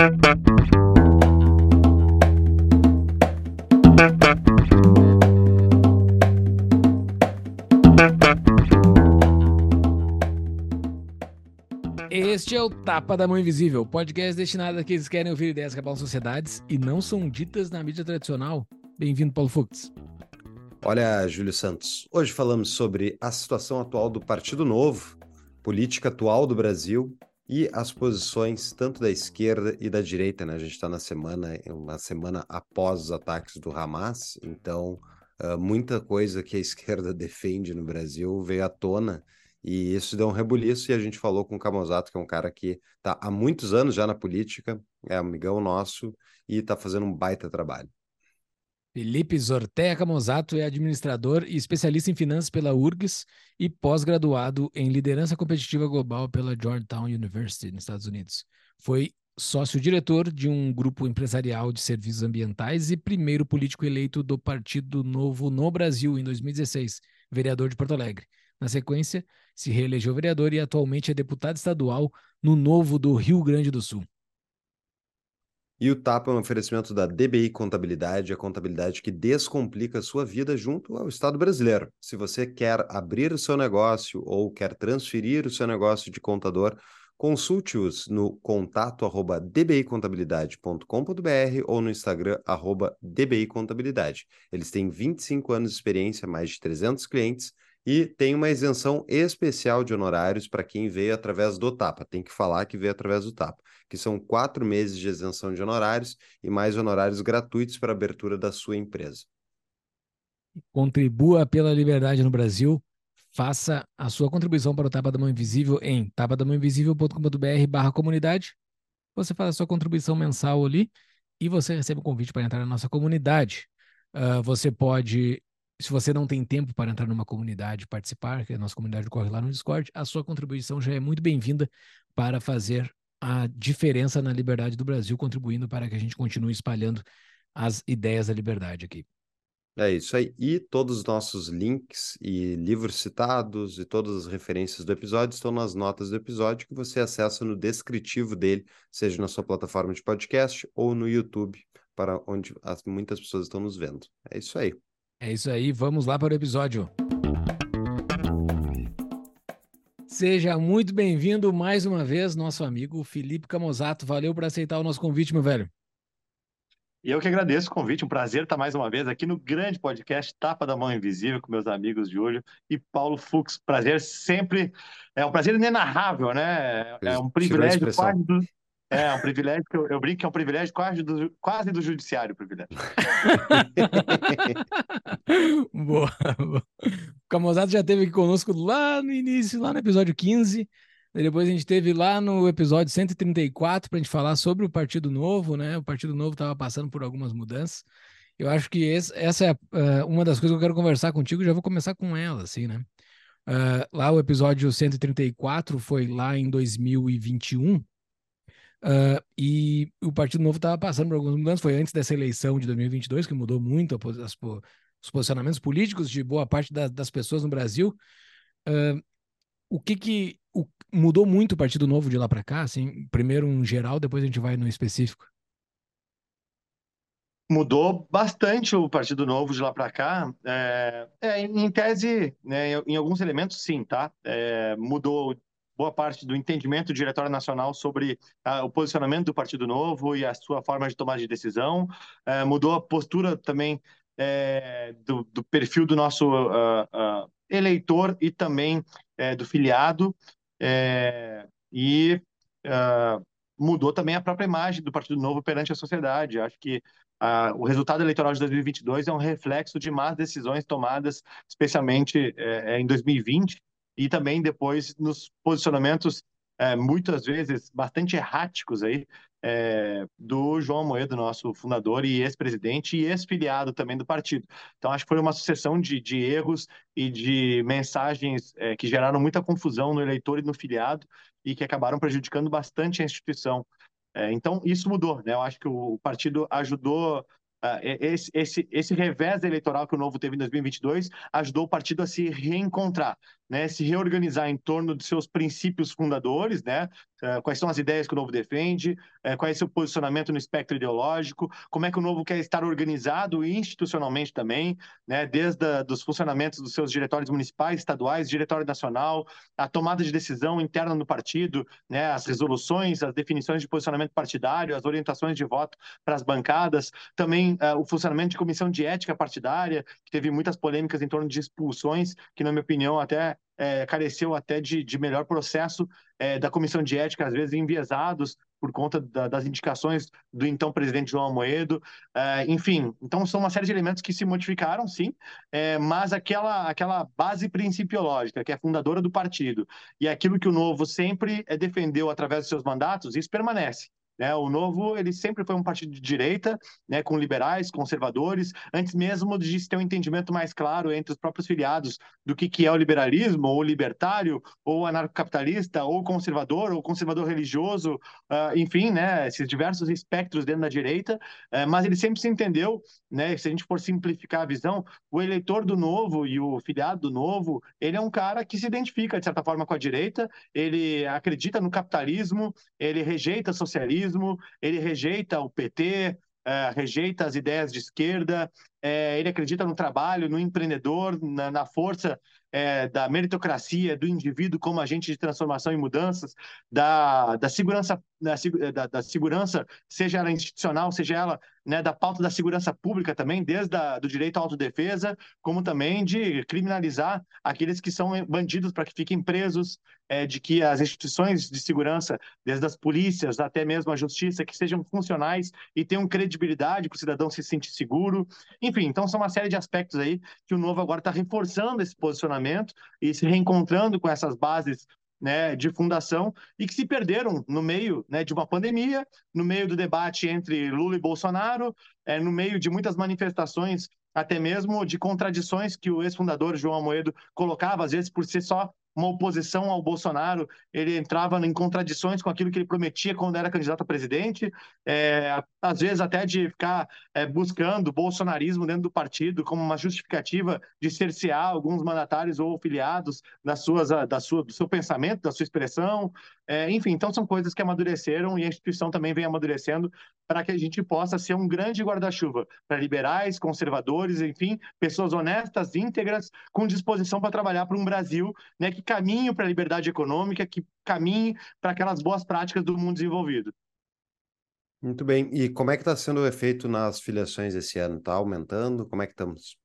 Este é o Tapa da Mão Invisível, podcast destinado a quem querem ouvir ideias que abalam sociedades e não são ditas na mídia tradicional. Bem-vindo, Paulo Fux. Olha, Júlio Santos, hoje falamos sobre a situação atual do Partido Novo, política atual do Brasil e as posições tanto da esquerda e da direita, né? A gente está na semana, uma semana após os ataques do Hamas, então uh, muita coisa que a esquerda defende no Brasil veio à tona e isso deu um rebuliço e a gente falou com o Camozato, que é um cara que está há muitos anos já na política, é amigão nosso e está fazendo um baita trabalho. Felipe Zortea Camozato é administrador e especialista em finanças pela URGS e pós-graduado em liderança competitiva global pela Georgetown University, nos Estados Unidos. Foi sócio-diretor de um grupo empresarial de serviços ambientais e primeiro político eleito do Partido Novo no Brasil em 2016, vereador de Porto Alegre. Na sequência, se reelegeu vereador e atualmente é deputado estadual no Novo do Rio Grande do Sul. E o TAPA é um oferecimento da DBI Contabilidade, a contabilidade que descomplica a sua vida junto ao Estado brasileiro. Se você quer abrir o seu negócio ou quer transferir o seu negócio de contador, consulte-os no contato arroba dbicontabilidade.com.br ou no Instagram arroba dbicontabilidade. Eles têm 25 anos de experiência, mais de 300 clientes e tem uma isenção especial de honorários para quem veio através do TAPA. Tem que falar que veio através do TAPA, que são quatro meses de isenção de honorários e mais honorários gratuitos para abertura da sua empresa. Contribua pela liberdade no Brasil. Faça a sua contribuição para o Tapa da Mão Invisível em tapadamãoinvisível.com.br barra comunidade. Você faz a sua contribuição mensal ali e você recebe um convite para entrar na nossa comunidade. Uh, você pode se você não tem tempo para entrar numa comunidade participar, que a nossa comunidade corre lá no Discord, a sua contribuição já é muito bem-vinda para fazer a diferença na liberdade do Brasil, contribuindo para que a gente continue espalhando as ideias da liberdade aqui. É isso aí. E todos os nossos links e livros citados e todas as referências do episódio estão nas notas do episódio que você acessa no descritivo dele, seja na sua plataforma de podcast ou no YouTube, para onde muitas pessoas estão nos vendo. É isso aí. É isso aí, vamos lá para o episódio. Seja muito bem-vindo mais uma vez, nosso amigo Felipe Camozato. Valeu por aceitar o nosso convite, meu velho. E eu que agradeço o convite, um prazer estar mais uma vez aqui no grande podcast Tapa da Mão Invisível com meus amigos Júlio e Paulo Fux. Prazer sempre, é um prazer inenarrável, né? É um privilégio quase do, é, um privilégio que eu, eu, brinco que é um privilégio quase do, quase do judiciário, privilégio. boa, boa. O Camosado já esteve aqui conosco lá no início, lá no episódio 15. Depois a gente teve lá no episódio 134 para a gente falar sobre o Partido Novo, né? O Partido Novo estava passando por algumas mudanças. Eu acho que esse, essa é uh, uma das coisas que eu quero conversar contigo. Já vou começar com ela, assim, né? Uh, lá o episódio 134 foi lá em 2021 Uh, e o Partido Novo estava passando por algumas mudanças. Foi antes dessa eleição de 2022 que mudou muito as, os posicionamentos políticos de boa parte da, das pessoas no Brasil. Uh, o que que o, mudou muito o Partido Novo de lá para cá? Assim, primeiro um geral, depois a gente vai no específico. Mudou bastante o Partido Novo de lá para cá. É, é, em tese, né, em alguns elementos, sim, tá? É, mudou boa parte do entendimento do Diretório Nacional sobre uh, o posicionamento do Partido Novo e a sua forma de tomar de decisão. Uh, mudou a postura também é, do, do, perfil do nosso uh, eleitor e também é, do filiado. É, e mudou também a própria imagem do Partido Novo perante a sociedade. Acho que o resultado eleitoral de 2022 é um reflexo de más decisões tomadas, especialmente em 2020, e também depois nos posicionamentos é, muitas vezes bastante erráticos aí é, do João Moedo, nosso fundador e ex-presidente e ex-filiado também do partido. Então acho que foi uma sucessão de, de erros e de mensagens é, que geraram muita confusão no eleitor e no filiado e que acabaram prejudicando bastante a instituição. É, então isso mudou, né? Eu acho que o partido ajudou Uh, esse, esse, esse revés eleitoral que o Novo teve em 2022 ajudou o partido a se reencontrar. Né, se reorganizar em torno de seus princípios fundadores, né, uh, quais são as ideias que o Novo defende, uh, qual é o seu posicionamento no espectro ideológico, como é que o Novo quer estar organizado institucionalmente também, né, desde a, dos funcionamentos dos seus diretórios municipais, estaduais, diretório nacional, a tomada de decisão interna no partido, né, as resoluções, as definições de posicionamento partidário, as orientações de voto para as bancadas, também uh, o funcionamento de comissão de ética partidária, que teve muitas polêmicas em torno de expulsões, que na minha opinião até é, careceu até de, de melhor processo é, da comissão de ética, às vezes enviesados por conta da, das indicações do então presidente João Amoedo. É, enfim, então são uma série de elementos que se modificaram, sim, é, mas aquela, aquela base principiológica, que é fundadora do partido, e aquilo que o Novo sempre é, defendeu através dos seus mandatos, isso permanece. Né? O Novo ele sempre foi um partido de direita, né, com liberais, conservadores, antes mesmo de se ter um entendimento mais claro entre os próprios filiados do que, que é o liberalismo, ou libertário, ou anarcocapitalista, ou conservador, ou conservador religioso, uh, enfim, né, esses diversos espectros dentro da direita, uh, mas ele sempre se entendeu, né, se a gente for simplificar a visão, o eleitor do Novo e o filiado do Novo, ele é um cara que se identifica, de certa forma, com a direita, ele acredita no capitalismo, ele rejeita socialismo, ele rejeita o PT, é, rejeita as ideias de esquerda, é, ele acredita no trabalho, no empreendedor, na, na força é, da meritocracia, do indivíduo como agente de transformação e mudanças, da, da segurança, da, da, segurança, seja ela institucional, seja ela né, da pauta da segurança pública também, desde a, do direito à autodefesa, como também de criminalizar aqueles que são bandidos para que fiquem presos, é, de que as instituições de segurança, desde as polícias até mesmo a justiça, que sejam funcionais e tenham credibilidade para o cidadão se sentir seguro. Enfim, então são uma série de aspectos aí que o Novo agora está reforçando esse posicionamento e se reencontrando com essas bases né, de fundação e que se perderam no meio né, de uma pandemia, no meio do debate entre Lula e Bolsonaro, é, no meio de muitas manifestações, até mesmo de contradições que o ex-fundador João Amoedo colocava, às vezes por ser só uma oposição ao Bolsonaro, ele entrava em contradições com aquilo que ele prometia quando era candidato a presidente, é, às vezes até de ficar é, buscando bolsonarismo dentro do partido como uma justificativa de cercear alguns mandatários ou filiados das suas, da sua, do seu pensamento, da sua expressão. É, enfim, então são coisas que amadureceram e a instituição também vem amadurecendo para que a gente possa ser um grande guarda-chuva para liberais, conservadores, enfim, pessoas honestas, íntegras, com disposição para trabalhar para um Brasil né, que caminhe para a liberdade econômica, que caminhe para aquelas boas práticas do mundo desenvolvido. Muito bem. E como é que está sendo o efeito nas filiações esse ano? Está aumentando? Como é que estamos?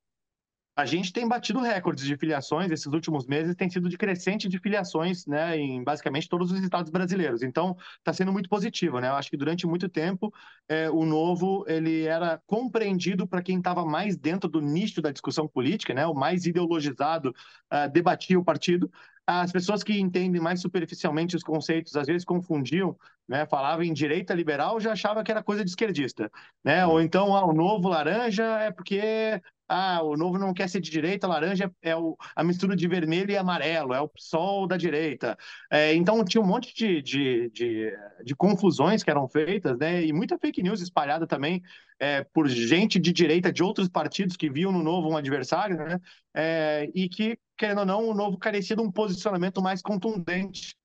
A gente tem batido recordes de filiações, esses últimos meses tem sido de crescente de filiações, né, em basicamente todos os estados brasileiros. Então, está sendo muito positivo, né? Eu acho que durante muito tempo é, o novo ele era compreendido para quem estava mais dentro do nicho da discussão política, né? O mais ideologizado uh, debatia o partido as pessoas que entendem mais superficialmente os conceitos às vezes confundiam, né? Falavam em direita liberal, já achava que era coisa de esquerdista, né? Ou então, ah, o novo laranja é porque ah, o novo não quer ser de direita, laranja é o, a mistura de vermelho e amarelo, é o sol da direita. É, então tinha um monte de, de, de, de, confusões que eram feitas, né? E muita fake news espalhada também é, por gente de direita de outros partidos que viam no novo um adversário, né? É, e que, querendo ou não, o novo carecia de um posicionamento mais contundente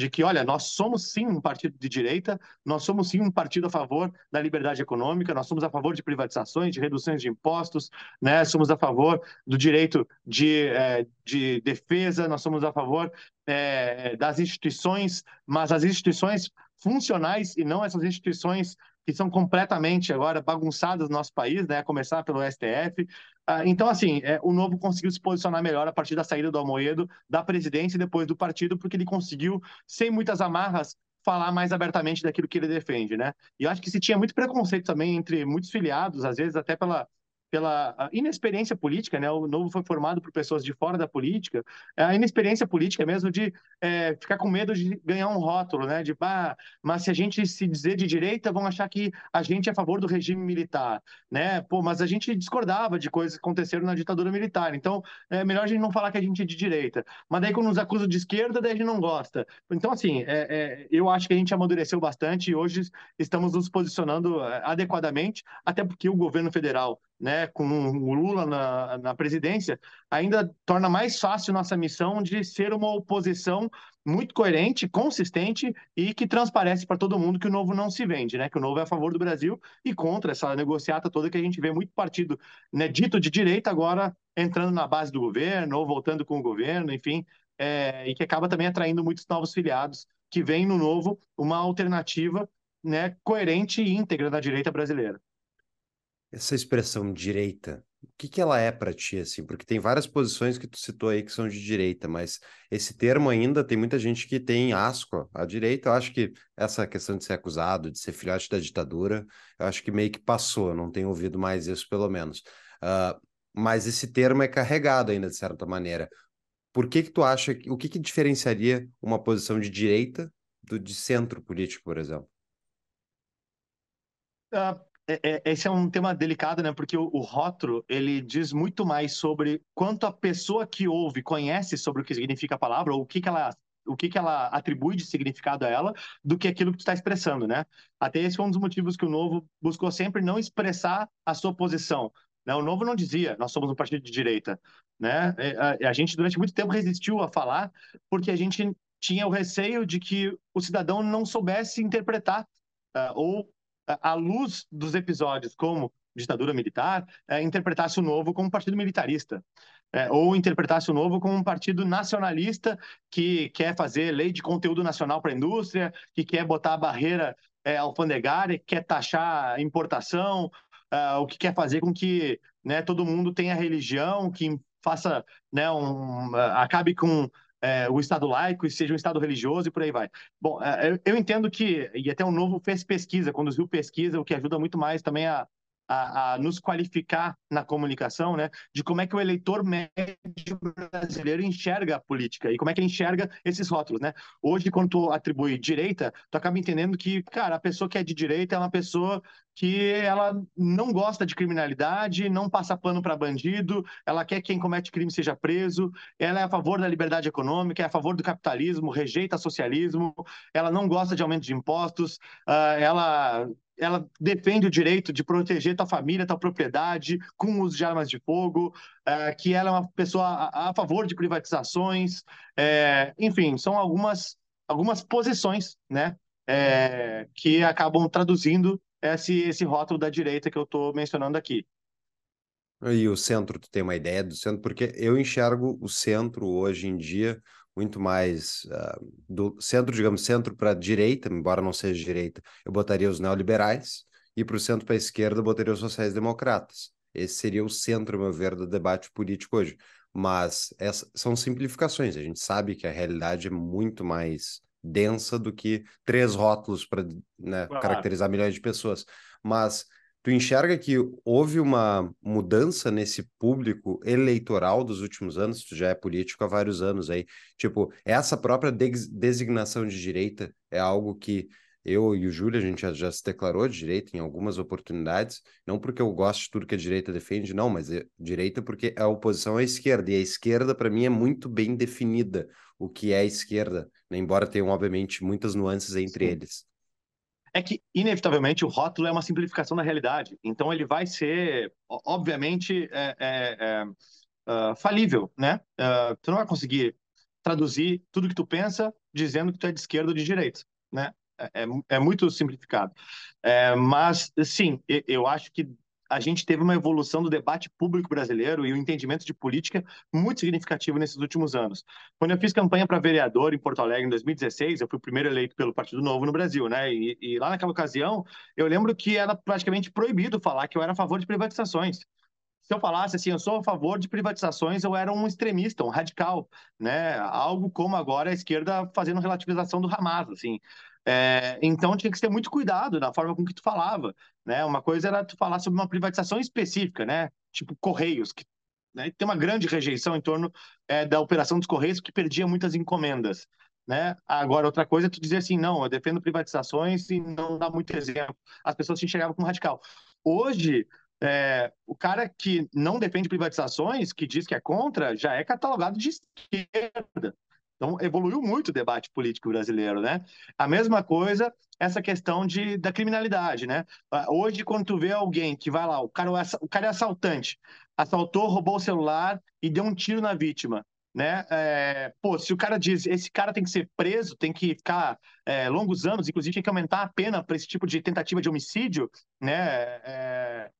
de que, olha, nós somos sim um partido de direita, nós somos sim um partido a favor da liberdade econômica, nós somos a favor de privatizações, de reduções de impostos, né? somos a favor do direito de, é, de defesa, nós somos a favor é, das instituições, mas as instituições funcionais e não essas instituições que são completamente agora bagunçadas no nosso país, né? A começar pelo STF. Ah, então, assim, é, o Novo conseguiu se posicionar melhor a partir da saída do Almoedo, da presidência e depois do partido, porque ele conseguiu, sem muitas amarras, falar mais abertamente daquilo que ele defende, né? E eu acho que se tinha muito preconceito também entre muitos filiados, às vezes até pela pela inexperiência política, né? O Novo foi formado por pessoas de fora da política, é a inexperiência política mesmo de é, ficar com medo de ganhar um rótulo, né? De, ah, mas se a gente se dizer de direita, vão achar que a gente é a favor do regime militar, né? Pô, mas a gente discordava de coisas que aconteceram na ditadura militar, então é melhor a gente não falar que a gente é de direita. Mas daí quando nos acusam de esquerda, daí a gente não gosta. Então, assim, é, é, eu acho que a gente amadureceu bastante e hoje estamos nos posicionando é, adequadamente, até porque o governo federal né, com o Lula na, na presidência, ainda torna mais fácil nossa missão de ser uma oposição muito coerente, consistente e que transparece para todo mundo que o Novo não se vende, né? Que o Novo é a favor do Brasil e contra essa negociata toda que a gente vê muito partido né, dito de direita agora entrando na base do governo ou voltando com o governo, enfim, é, e que acaba também atraindo muitos novos filiados que veem no Novo uma alternativa né, coerente e íntegra da direita brasileira. Essa expressão direita, o que, que ela é para ti, assim? Porque tem várias posições que tu citou aí que são de direita, mas esse termo ainda tem muita gente que tem asco à direita. Eu acho que essa questão de ser acusado, de ser filhote da ditadura, eu acho que meio que passou, não tenho ouvido mais isso, pelo menos. Uh, mas esse termo é carregado ainda, de certa maneira. Por que que tu acha, o que que diferenciaria uma posição de direita do de centro político, por exemplo? Uh, é, é, esse é um tema delicado, né? Porque o, o rótulo ele diz muito mais sobre quanto a pessoa que ouve conhece sobre o que significa a palavra ou o que, que ela o que, que ela atribui de significado a ela do que aquilo que tu está expressando, né? Até esse foi um dos motivos que o Novo buscou sempre não expressar a sua posição. Né? O Novo não dizia, nós somos um partido de direita, né? É, a, a gente durante muito tempo resistiu a falar porque a gente tinha o receio de que o cidadão não soubesse interpretar uh, ou à luz dos episódios como ditadura militar, é, interpretasse o Novo como partido militarista. É, ou interpretasse o Novo como um partido nacionalista que quer fazer lei de conteúdo nacional para a indústria, que quer botar a barreira é, alfandegária, que quer taxar a importação, é, o que quer fazer com que né, todo mundo tenha religião, que faça, né, um, acabe com é, o Estado laico e seja um Estado religioso e por aí vai. Bom, é, eu, entendo que, e até o Novo fez pesquisa, conduziu pesquisa, o que ajuda muito mais também a, a, a, nos qualificar na comunicação, né, de como é que o eleitor médio brasileiro enxerga a política e como é que ele enxerga esses rótulos, né? Hoje, quando tu atribui direita, tu acaba entendendo que, cara, a pessoa que é de direita é uma pessoa que ela não gosta de criminalidade, não passa pano para bandido, ela quer que quem comete crime seja preso, ela é a favor da liberdade econômica, é a favor do capitalismo, rejeita socialismo, ela não gosta de aumento de impostos, uh, ela ela defende o direito de proteger tua família, tua propriedade, com uso de armas de fogo, é, que ela é uma pessoa a, a favor de privatizações, é, enfim, são algumas, algumas posições, né, é, que acabam traduzindo esse, esse rótulo da direita que eu estou mencionando aqui. E o centro, tu tem uma ideia do centro? Porque eu enxergo o centro hoje em dia muito mais uh, do centro, digamos, centro para direita, embora não seja direita, eu botaria os neoliberais, e para o centro para a esquerda eu botaria os sociais-democratas. Esse seria o centro, meu ver, do debate político hoje. Mas são simplificações, a gente sabe que a realidade é muito mais densa do que três rótulos para né, claro. caracterizar milhões de pessoas. Mas Tu enxerga que houve uma mudança nesse público eleitoral dos últimos anos? Tu já é político há vários anos aí. Tipo, essa própria designação de direita é algo que eu e o Júlio, a gente já, já, se declarou de direita em algumas oportunidades, não porque eu gosto de tudo que a direita defende, não, mas é direita porque é a oposição à esquerda, e a esquerda, para mim, é muito bem definida o que é a esquerda, né? embora tenham, obviamente, muitas nuances entre Sim. eles é que, inevitavelmente, o rótulo é uma simplificação da realidade. Então, ele vai ser, obviamente, é, é, é, uh, falível, né? Uh, tu não vai conseguir traduzir tudo que tu pensa dizendo que tu é de esquerda ou de direita, né? É, é, é muito simplificado. É, mas, sim, eu acho que a gente teve uma evolução do debate público brasileiro e o entendimento de política muito significativo nesses últimos anos. Quando eu fiz campanha para vereador em Porto Alegre em 2016, eu fui o primeiro eleito pelo Partido Novo no Brasil, né? E, e lá naquela ocasião, eu lembro que era praticamente proibido falar que eu era a favor de privatizações se eu falasse assim, eu sou a favor de privatizações, eu era um extremista, um radical, né? Algo como agora a esquerda fazendo relativização do Hamas, assim. É, então tinha que ter muito cuidado na forma com que tu falava, né? Uma coisa era tu falar sobre uma privatização específica, né? Tipo Correios, que né? tem uma grande rejeição em torno é, da operação dos Correios que perdia muitas encomendas. Né? Agora, outra coisa é tu dizer assim, não, eu defendo privatizações e não dá muito exemplo. As pessoas te enxergavam como radical. Hoje, é, o cara que não defende privatizações, que diz que é contra, já é catalogado de esquerda. Então, evoluiu muito o debate político brasileiro, né? A mesma coisa, essa questão de, da criminalidade, né? Ah, hoje, quando tu vê alguém que vai lá, o cara, o cara é assaltante, assaltou, roubou o celular e deu um tiro na vítima né? É, pô, se o cara diz esse cara tem que ser preso, tem que ficar é, longos anos, inclusive tem que aumentar a pena para esse tipo de tentativa de homicídio, né? É,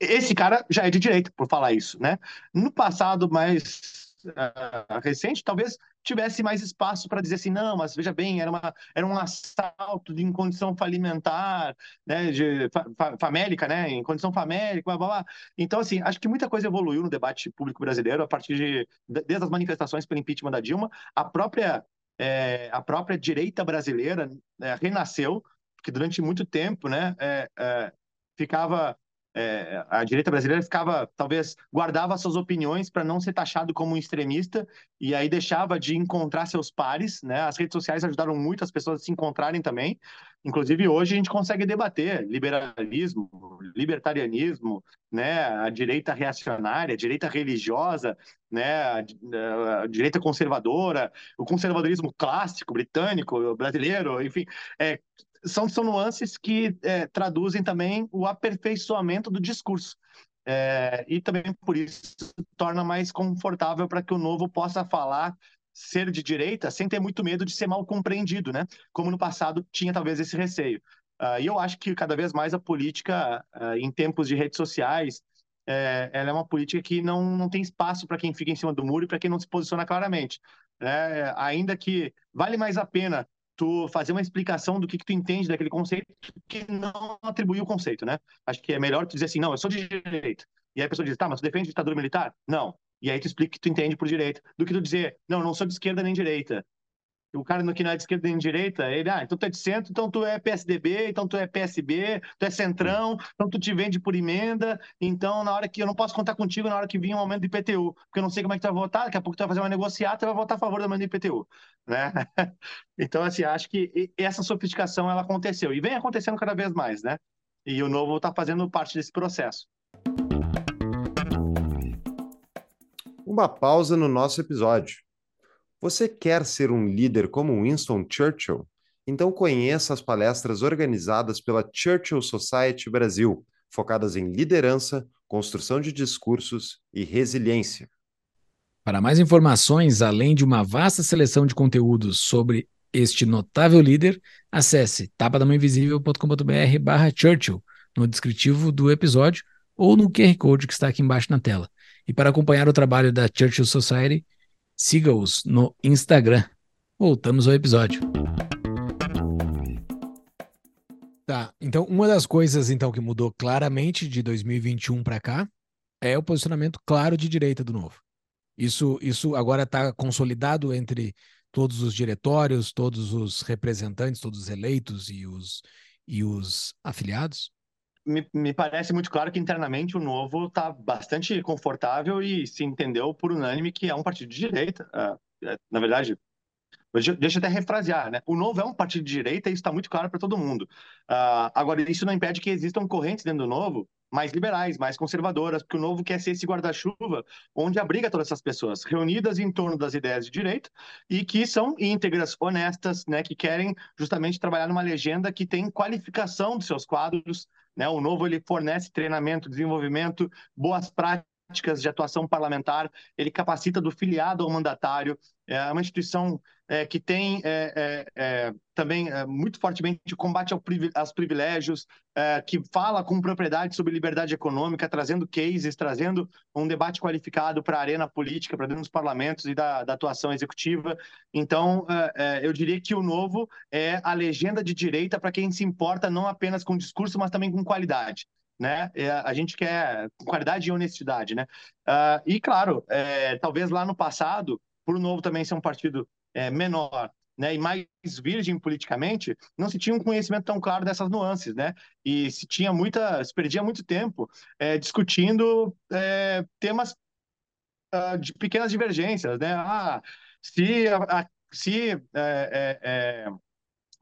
esse cara já é de direito por falar isso, né? No passado mais uh, recente, talvez tivesse mais espaço para dizer assim, não, mas veja bem, era, uma, era um assalto de, condição falimentar, né, de, fa, famélica, né, em condição famélica, blá, blá, blá. Então, assim, acho que muita coisa evoluiu no debate público brasileiro a partir de, desde as manifestações pelo impeachment da Dilma, a própria, é, a própria direita brasileira é, renasceu, porque durante muito tempo, né, é, é ficava é, a direita brasileira ficava, talvez, guardava suas opiniões para não ser taxado como um extremista e aí deixava de encontrar seus pares, né? As redes sociais ajudaram muito as pessoas a se encontrarem também. Inclusive, hoje a gente consegue debater liberalismo, libertarianismo, né? A direita reacionária, a direita religiosa, né? A, a direita conservadora, o conservadorismo clássico britânico, brasileiro, enfim, é, são, são nuances que é, traduzem também o aperfeiçoamento do discurso. É, e também por isso torna mais confortável para que o novo possa falar ser de direita sem ter muito medo de ser mal compreendido, né? Como no passado tinha talvez esse receio. Uh, e eu acho que cada vez mais a política, uh, em tempos de redes sociais, é, ela é uma política que não, não tem espaço para quem fica em cima do muro e para quem não se posiciona claramente. Né? Ainda que vale mais a pena tu fazer uma explicação do que, que tu entende daquele conceito que não atribuir o conceito, né? Acho que é melhor tu dizer assim, não, eu sou de direita. E aí a pessoa diz, tá, mas tu defende ditadura militar? Não. E aí tu explica que tu entende por direita. Do que tu dizer, não, não sou de esquerda nem direita o cara que não é de esquerda nem de direita, ele, ah, então tu é de centro, então tu é PSDB, então tu é PSB, tu é centrão, então tu te vende por emenda, então na hora que eu não posso contar contigo na hora que vir um aumento do IPTU, porque eu não sei como é que tu vai votar, daqui a pouco tu vai fazer uma negociata e vai votar a favor do aumento do IPTU, né? Então, assim, acho que essa sofisticação, ela aconteceu, e vem acontecendo cada vez mais, né? E o Novo está fazendo parte desse processo. Uma pausa no nosso episódio. Você quer ser um líder como Winston Churchill? Então conheça as palestras organizadas pela Churchill Society Brasil, focadas em liderança, construção de discursos e resiliência. Para mais informações, além de uma vasta seleção de conteúdos sobre este notável líder, acesse tapadamainvisível.com.br barra Churchill no descritivo do episódio ou no QR Code que está aqui embaixo na tela. E para acompanhar o trabalho da Churchill Society, Siga-os no Instagram. Voltamos ao episódio. Tá, então uma das coisas então que mudou claramente de 2021 para cá é o posicionamento claro de direita do novo. Isso, isso agora está consolidado entre todos os diretórios, todos os representantes, todos os eleitos e os, e os afiliados? Me, me parece muito claro que internamente o Novo está bastante confortável e se entendeu por unânime que é um partido de direita. Uh, na verdade, deixa eu até refrasear, né? O Novo é um partido de direita e isso está muito claro para todo mundo. Uh, agora, isso não impede que existam correntes dentro do Novo mais liberais, mais conservadoras, porque o Novo quer ser esse guarda-chuva onde abriga todas essas pessoas reunidas em torno das ideias de direito e que são íntegras, honestas, né, que querem justamente trabalhar numa legenda que tem qualificação dos seus quadros, né? O Novo ele fornece treinamento, desenvolvimento, boas práticas de atuação parlamentar, ele capacita do filiado ao mandatário, é uma instituição é, que tem é, é, é também é, muito fortemente combate ao aos privilégios, é, que fala com propriedade sobre liberdade econômica, trazendo cases, trazendo um debate qualificado para a arena política, para dentro dos parlamentos e da, da atuação executiva. Então, eu diria que o novo é a legenda de direita para quem se importa não apenas com discurso, mas também com qualidade né? A gente quer qualidade e honestidade, né? Uh, e claro, é, talvez lá no passado, por Novo também ser um partido é, menor né, e mais virgem politicamente, não se tinha um conhecimento tão claro dessas nuances, né? E se tinha muita, se perdia muito tempo é, discutindo é, temas uh, de pequenas divergências, né? Ah, se, a, se é, é, é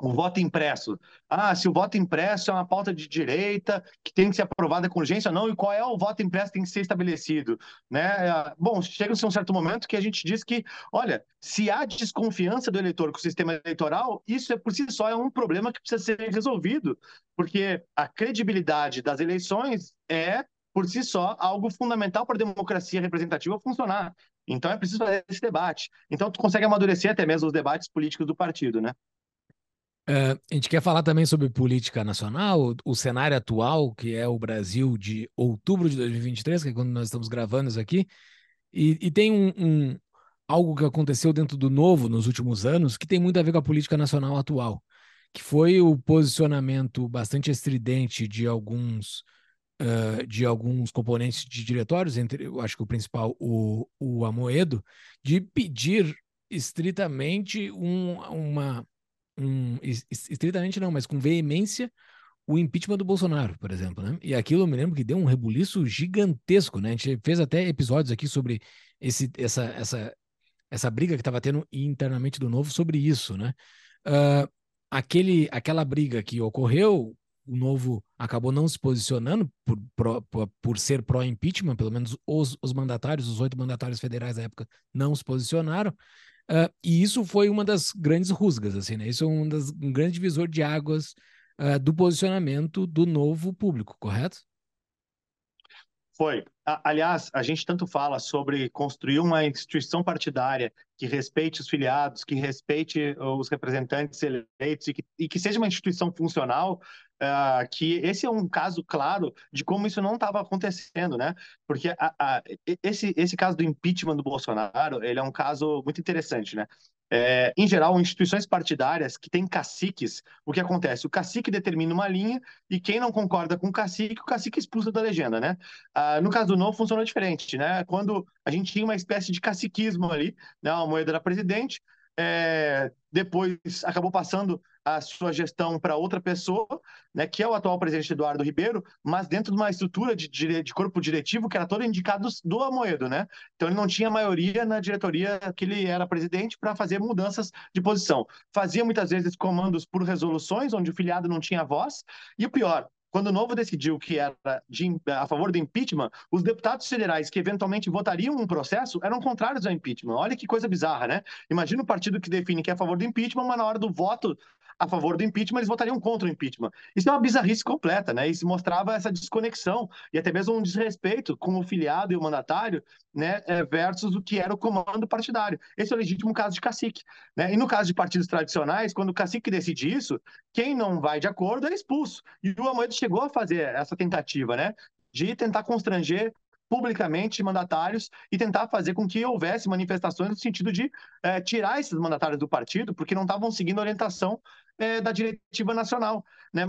o voto impresso. Ah, se o voto impresso é uma pauta de direita que tem que ser aprovada com urgência ou não, e qual é o voto impresso que tem que ser estabelecido. Né? Bom, chega-se um certo momento que a gente diz que, olha, se há desconfiança do eleitor com o sistema eleitoral, isso é por si só é um problema que precisa ser resolvido, porque a credibilidade das eleições é, por si só, algo fundamental para a democracia representativa funcionar. Então é preciso fazer esse debate. Então tu consegue amadurecer até mesmo os debates políticos do partido, né? Uh, a gente quer falar também sobre política nacional, o, o, cenário atual, que é o Brasil de outubro de 2023, que é quando nós estamos gravando isso aqui, e, e tem um, um, algo que aconteceu dentro do novo nos últimos anos que tem muito a ver com a política nacional atual, que foi o posicionamento bastante estridente de alguns uh, de alguns componentes de diretórios, entre eu acho que o principal, o, o Amoedo, de pedir estritamente um, uma um, estritamente não, mas com veemência, o impeachment do Bolsonaro, por exemplo, né? E aquilo eu me lembro que deu um rebuliço gigantesco, né? A gente fez até episódios aqui sobre esse, essa, essa, essa briga que estava tendo internamente do Novo sobre isso, né? Uh, aquele, aquela briga que ocorreu, o Novo acabou não se posicionando por, por, por ser pró-impeachment, pelo menos os, os mandatários, os oito mandatários federais da época não se posicionaram, Uh, e isso foi uma das grandes rusgas, assim, né? Isso é um, das, um grande divisor de águas uh, do posicionamento do novo público, correto? Foi. Aliás, a gente tanto fala sobre construir uma instituição partidária que respeite os filiados, que respeite os representantes eleitos e que, e que seja uma instituição funcional, uh, que esse é um caso claro de como isso não estava acontecendo, né? Porque a, a, esse, esse caso do impeachment do Bolsonaro, ele é um caso muito interessante, né? É, em geral, instituições partidárias que têm caciques, o que acontece? O cacique determina uma linha e quem não concorda com o cacique, o cacique expulsa da legenda, né? Ah, no caso do Novo, funcionou diferente, né? Quando a gente tinha uma espécie de caciquismo ali, né? A moeda era presidente, é, depois acabou passando a sua gestão para outra pessoa, né, que é o atual presidente Eduardo Ribeiro, mas dentro de uma estrutura de, de, de corpo diretivo que era todo indicado do Amoedo, né? Então ele não tinha maioria na diretoria que ele era presidente para fazer mudanças de posição. Fazia muitas vezes comandos por resoluções, onde o filiado não tinha voz, e o pior, quando o Novo decidiu que era de, a favor do impeachment, os deputados federais que eventualmente votariam um processo eram contrários ao impeachment. Olha que coisa bizarra, né? Imagina o partido que define que é a favor do impeachment, mas na hora do voto a favor do impeachment, eles votariam contra o impeachment. Isso é uma bizarrice completa, né? Isso mostrava essa desconexão e até mesmo um desrespeito com o filiado e o mandatário, né? É, versus o que era o comando partidário. Esse é o legítimo caso de cacique, né? E no caso de partidos tradicionais, quando o cacique decide isso, quem não vai de acordo é expulso. E o Amoedo chegou a fazer essa tentativa, né? De tentar constranger publicamente mandatários e tentar fazer com que houvesse manifestações no sentido de é, tirar esses mandatários do partido, porque não estavam seguindo a orientação é, da diretiva nacional. Né?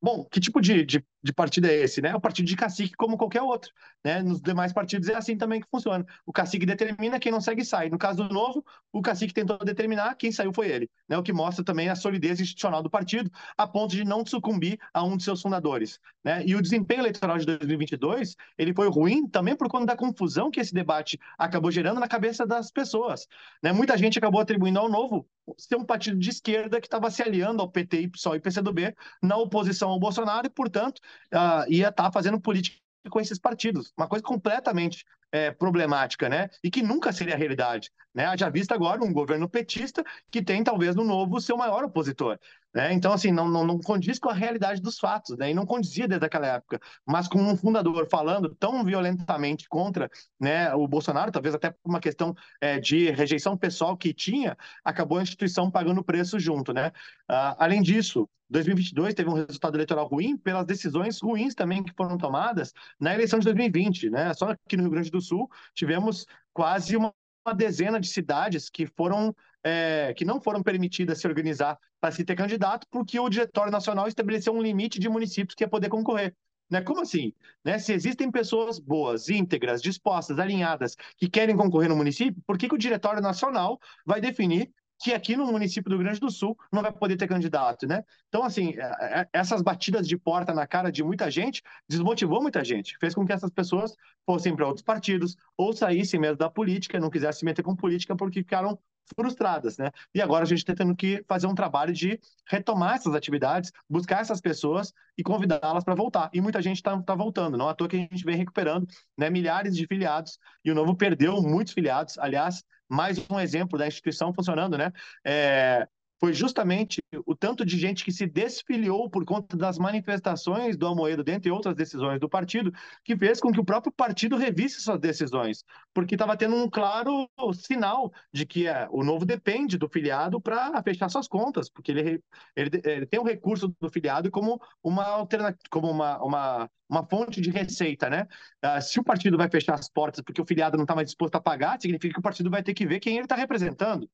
Bom, que tipo de, de, de, partido é esse? Né? É o partido de cacique como qualquer outro. Né? Nos demais partidos é assim também que funciona. O cacique determina, quem não segue sai. No caso do Novo, o cacique tentou determinar, quem saiu foi ele. Né? O que mostra também a solidez institucional do partido, a ponto de não sucumbir a um de seus fundadores. Né? E o desempenho eleitoral de 2022, ele foi ruim também por conta da confusão que esse debate acabou gerando na cabeça das pessoas. Né? Muita gente acabou atribuindo ao Novo ser um partido de esquerda que estava se aliando ao PT, PSOL e PCdoB na oposição ao Bolsonaro e, portanto, uh, ia estar tá fazendo política com esses partidos. Uma coisa completamente é, problemática, né? E que nunca seria realidade. Né? Já visto agora um governo petista que tem, talvez, no novo, seu maior opositor. Né? Então, assim, não, não, não, condiz com a realidade dos fatos, né? e não condizia desde aquela época. Mas com um fundador falando tão violentamente contra né, o Bolsonaro, talvez até por uma questão é, de rejeição pessoal que tinha, acabou a instituição pagando o preço junto. Né? Uh, além disso, 2022 teve um resultado eleitoral ruim pelas decisões ruins também que foram tomadas na eleição de 2020. Né? Só aqui no Rio Grande do Sul tivemos quase uma uma dezena de cidades que foram é, que não foram permitidas se organizar para se ter candidato, porque o Diretório Nacional estabeleceu um limite de municípios que ia poder concorrer. Né? Como assim? Né? Se existem pessoas boas, íntegras, dispostas, alinhadas, que querem concorrer no município, por que, que o Diretório Nacional vai definir que aqui no município do Grande do Sul não vai poder ter candidato, né? Então, assim, é, é, essas batidas de porta na cara de muita gente desmotivou muita gente, fez com que essas pessoas fossem para outros partidos ou saíssem mesmo da política, não quisessem se meter com política porque ficaram frustradas, né? E agora a gente está tendo que fazer um trabalho de retomar essas atividades, buscar essas pessoas e convidá-las para voltar. E muita gente está tá voltando, não à toa que a gente vem recuperando né, milhares de filiados, e o Novo perdeu muitos filiados. Aliás, mais um exemplo da instituição funcionando, né? É, foi justamente o tanto de gente que se desfiliou por conta das manifestações do Almoedo, dentre outras decisões do partido, que fez com que o próprio partido revisse suas decisões, porque estava tendo um claro sinal de que é, o novo depende do filiado para fechar suas contas, porque ele, ele, ele, tem o recurso do filiado como uma alternativa, como uma, uma, uma fonte de receita, né? Uh, se o partido vai fechar as portas porque o filiado não está mais disposto a pagar, significa que o partido vai ter que ver quem ele está representando.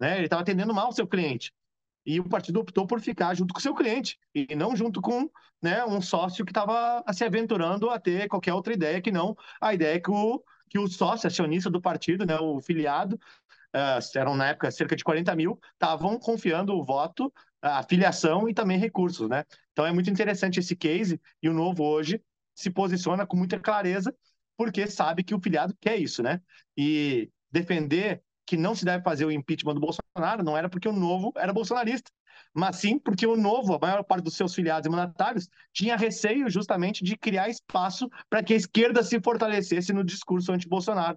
Né? Ele estava atendendo mal o seu cliente. E o partido optou por ficar junto com o seu cliente e não junto com né, um sócio que estava se aventurando a ter qualquer outra ideia que não a ideia que o, que o sócio acionista do partido, né, o filiado, uh, eram na época cerca de 40 mil, estavam confiando o voto, a filiação e também recursos. Né? Então é muito interessante esse case e o Novo hoje se posiciona com muita clareza porque sabe que o filiado quer isso. Né? E defender que não se deve fazer o impeachment do Bolsonaro não era porque o Novo era bolsonarista, mas sim porque o Novo, a maior parte dos seus filiados e mandatários, tinha receio justamente de criar espaço para que a esquerda se fortalecesse no discurso anti-Bolsonaro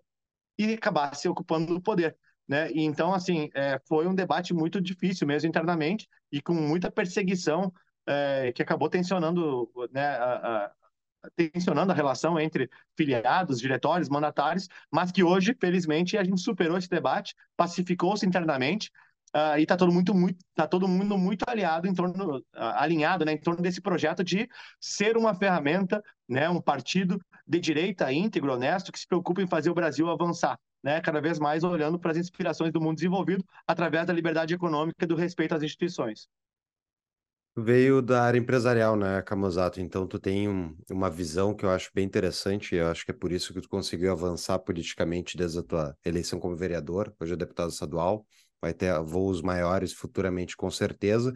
e acabasse ocupando o poder. Né? E então, assim, é, foi um debate muito difícil mesmo internamente e com muita perseguição é, que acabou tensionando né, a, tensionando a relação entre filiados, diretórios, mandatários, mas que hoje, felizmente, a gente superou esse debate, pacificou-se internamente uh, e está todo, muito, muito, tá todo mundo muito aliado em torno, uh, alinhado né, em torno desse projeto de ser uma ferramenta, né, um partido de direita íntegro, honesto, que se preocupa em fazer o Brasil avançar. Né, cada vez mais olhando para as inspirações do mundo desenvolvido através da liberdade econômica e do respeito às instituições veio da área empresarial, né, Camusato? Então tu tem um, uma visão que eu acho bem interessante, e eu acho que é por isso que tu conseguiu avançar politicamente desde a tua eleição como vereador, hoje é deputado estadual, vai ter voos maiores futuramente com certeza,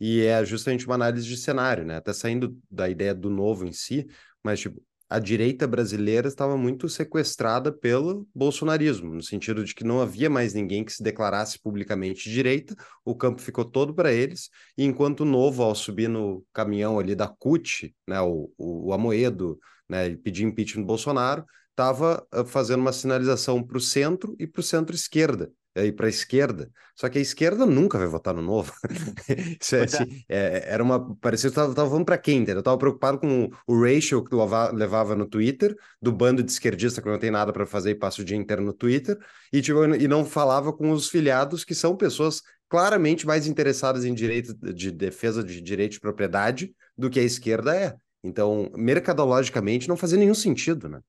e é justamente uma análise de cenário, né? Até saindo da ideia do novo em si, mas tipo, a direita brasileira estava muito sequestrada pelo bolsonarismo, no sentido de que não havia mais ninguém que se declarasse publicamente direita, o campo ficou todo para eles, e enquanto o Novo, ao subir no caminhão ali da CUT, né, o, o, o Amoedo, né, pedir impeachment do Bolsonaro, estava ah, fazendo uma sinalização para o centro e para o centro-esquerda, e para a esquerda. Só que a esquerda nunca vai votar no novo. Isso é, assim, é, era uma. Parecia que eu estava falando para quem, entendeu? Eu estava preocupado com o ratio que tu levava no Twitter, do bando de esquerdista que não tem nada para fazer e passa o dia inteiro no Twitter, e, tipo, e não falava com os filiados, que são pessoas claramente mais interessadas em direito de defesa de direito de propriedade do que a esquerda é. Então, mercadologicamente, não fazia nenhum sentido, né?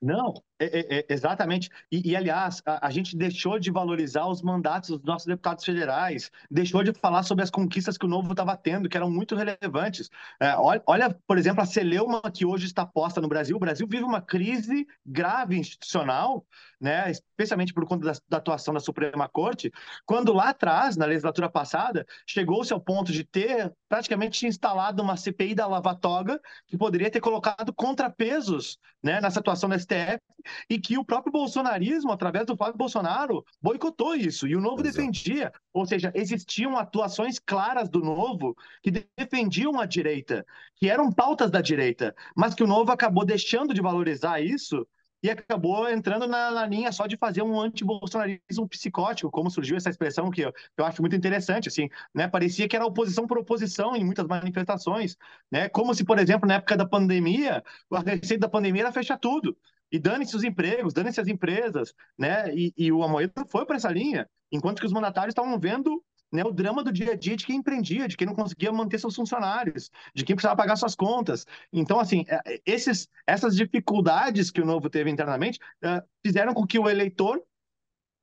Não, é, é, é, exatamente. E, e aliás, a, a, gente deixou de valorizar os mandatos dos nossos deputados federais, deixou de falar sobre as conquistas que o Novo estava tendo, que eram muito relevantes. É, olha, olha, por exemplo, a celeuma que hoje está posta no Brasil. O Brasil vive uma crise grave institucional, né, especialmente por conta da, da atuação da Suprema Corte, quando lá atrás, na legislatura passada, chegou-se ao ponto de ter praticamente instalado uma CPI da Lava Toga, que poderia ter colocado contrapesos né, nessa atuação da STF, e que o próprio bolsonarismo, através do Flávio Bolsonaro, boicotou isso, e o Novo Exato. defendia. Ou seja, existiam atuações claras do Novo que defendiam a direita, que eram pautas da direita, mas que o Novo acabou deixando de valorizar isso e acabou entrando na, na, linha só de fazer um anti-bolsonarismo psicótico, como surgiu essa expressão que eu, eu, acho muito interessante, assim, né? Parecia que era oposição por oposição em muitas manifestações, né? Como se, por exemplo, na época da pandemia, a receita da pandemia era fechar tudo. E dane-se os empregos, dane-se as empresas, né? E, e o Amoedo foi para essa linha, enquanto que os mandatários estavam vendo né, o drama do dia a dia de quem empreendia, de quem não conseguia manter seus funcionários, de quem precisava pagar suas contas. Então, assim, é, é, esses, essas dificuldades que o Novo teve internamente uh, fizeram com que o eleitor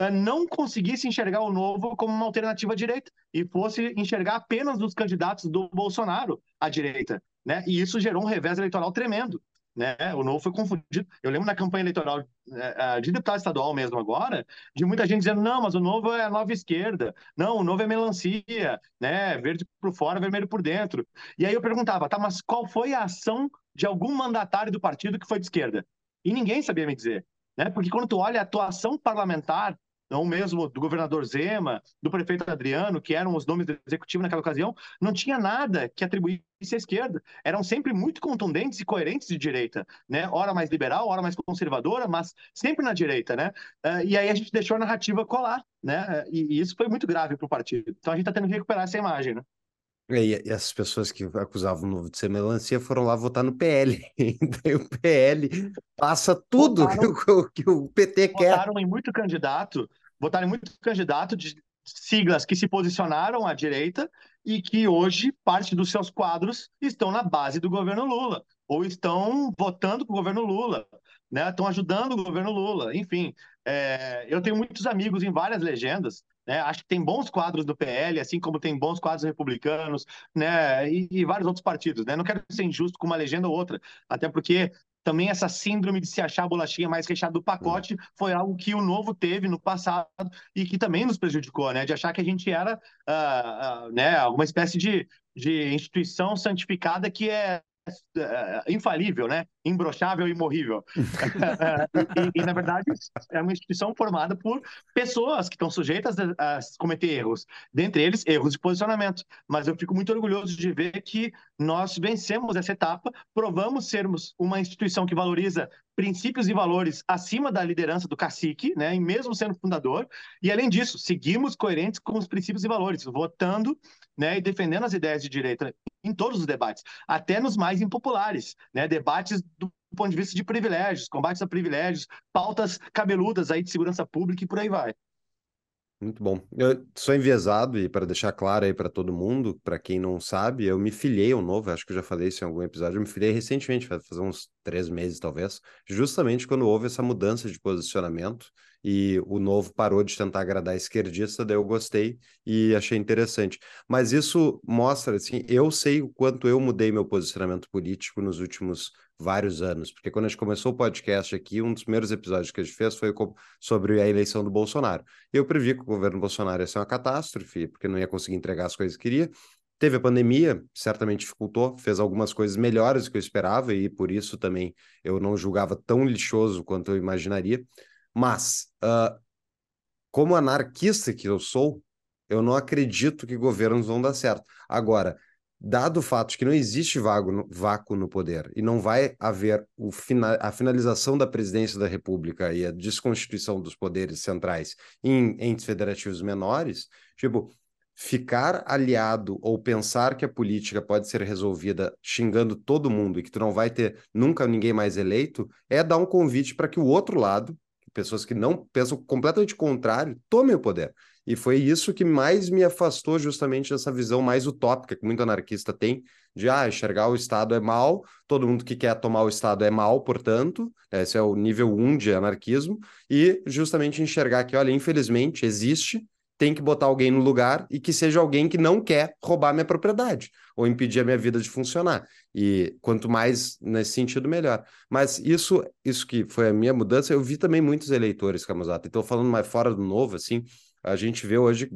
uh, não conseguisse enxergar o Novo como uma alternativa à direita e fosse enxergar apenas os candidatos do Bolsonaro à direita. Né? E isso gerou um revés eleitoral tremendo. Né? O Novo foi confundido. Eu lembro na campanha eleitoral é, é, de deputado estadual mesmo agora, de muita gente dizendo, não, mas o Novo é a nova esquerda, não, o Novo é melancia, né? verde por fora, vermelho por dentro. E aí eu perguntava, tá, mas qual foi a ação de algum mandatário do partido que foi de esquerda? E ninguém sabia me dizer. Né? Porque quando tu olha a atuação parlamentar ou mesmo do governador Zema, do prefeito Adriano, que eram os nomes do executivo naquela ocasião, não tinha nada que atribuísse à esquerda. Eram sempre muito contundentes e coerentes de direita, né? Ora mais liberal, ora mais conservadora, mas sempre na direita, né? Uh, e aí a gente deixou a narrativa colar, né? E, e isso foi muito grave para o partido. Então a gente está tendo que recuperar essa imagem, né? E, e essas pessoas que acusavam o Novo de ser melancia foram lá votar no PL. Daí o PL passa tudo votaram, que, o, que o PT votaram quer. Votaram em muito candidato, votaram em muito candidato de siglas que se posicionaram à direita e que hoje parte dos seus quadros estão na base do governo Lula ou estão votando para o governo Lula, né? Estão ajudando o governo Lula. Enfim, é, eu tenho muitos amigos em várias legendas né? Acho que tem bons quadros do PL, assim como tem bons quadros republicanos, né? E, e, vários outros partidos. Né? Não quero ser injusto com uma legenda ou outra, até porque também essa síndrome de se achar a bolachinha mais recheada do pacote uhum. foi algo que o Novo teve no passado e que também nos prejudicou, né? De achar que a gente era uh, uh, né, alguma espécie de, de instituição santificada que é infalível, né? Imbrochável e imorrível. e, e, na verdade, é uma instituição formada por pessoas que estão sujeitas a, a, cometer erros, dentre eles erros de posicionamento. Mas eu fico muito orgulhoso de ver que nós vencemos essa etapa, provamos sermos uma instituição que valoriza princípios e valores acima da liderança do cacique, né, e mesmo sendo fundador, e além disso, seguimos coerentes com os princípios e valores, votando né, e defendendo as ideias de direita em todos os debates, até nos mais impopulares, né, debates do ponto de vista de privilégios, combates a privilégios, pautas cabeludas aí de segurança pública e por aí vai. Muito bom. Eu sou enviesado e para deixar claro aí para todo mundo, para quem não sabe, eu me filiei ao novo, acho que eu já falei isso em algum episódio, eu me filiei recentemente, faz uns três meses talvez, justamente quando houve essa mudança de posicionamento e o novo parou de tentar agradar a esquerdista, daí eu gostei e achei interessante. Mas isso mostra, assim, eu sei o quanto eu mudei meu posicionamento político nos últimos vários anos, porque quando a gente começou o podcast aqui, um dos primeiros episódios que a gente fez foi sobre a eleição do Bolsonaro. Eu previ que o governo Bolsonaro ia ser uma catástrofe, porque não ia conseguir entregar as coisas que queria. Teve a pandemia, certamente dificultou, fez algumas coisas melhores do que eu esperava, e por isso também eu não julgava tão lixoso quanto eu imaginaria. Mas, uh, como anarquista que eu sou, eu não acredito que governos vão dar certo. Agora, dado o fato de que não existe no, vácuo no poder e não vai haver fina, a finalização da presidência da República e a desconstituição dos poderes centrais em entes federativos menores, tipo, ficar aliado ou pensar que a política pode ser resolvida xingando todo mundo e que tu não vai ter nunca ninguém mais eleito, é dar um convite para que o outro lado, pessoas que não pensam completamente contrário, tomem o poder. E foi isso que mais me afastou justamente dessa visão mais utópica que muito anarquista tem, de ah, enxergar o Estado é mal, todo mundo que quer tomar o Estado é mal, portanto, esse é o nível 1 um de anarquismo, e justamente enxergar que, olha, infelizmente existe, tem que botar alguém no lugar e que seja alguém que não quer roubar minha propriedade ou impedir a minha vida de funcionar. E quanto mais nesse sentido, melhor. Mas isso, isso que foi a minha mudança, eu vi também muitos eleitores, Camosata. Então, falando mais fora do novo, assim, a gente vê hoje,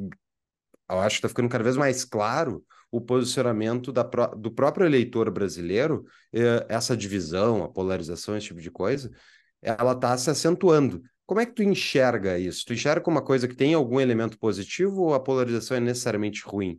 eu acho que está ficando cada vez mais claro o posicionamento da, do próprio eleitor brasileiro, eh, essa divisão, a polarização, esse tipo de coisa, ela está se acentuando. Como é que tu enxerga isso? Tu enxerga como uma coisa que tem algum elemento positivo ou a polarização é necessariamente ruim?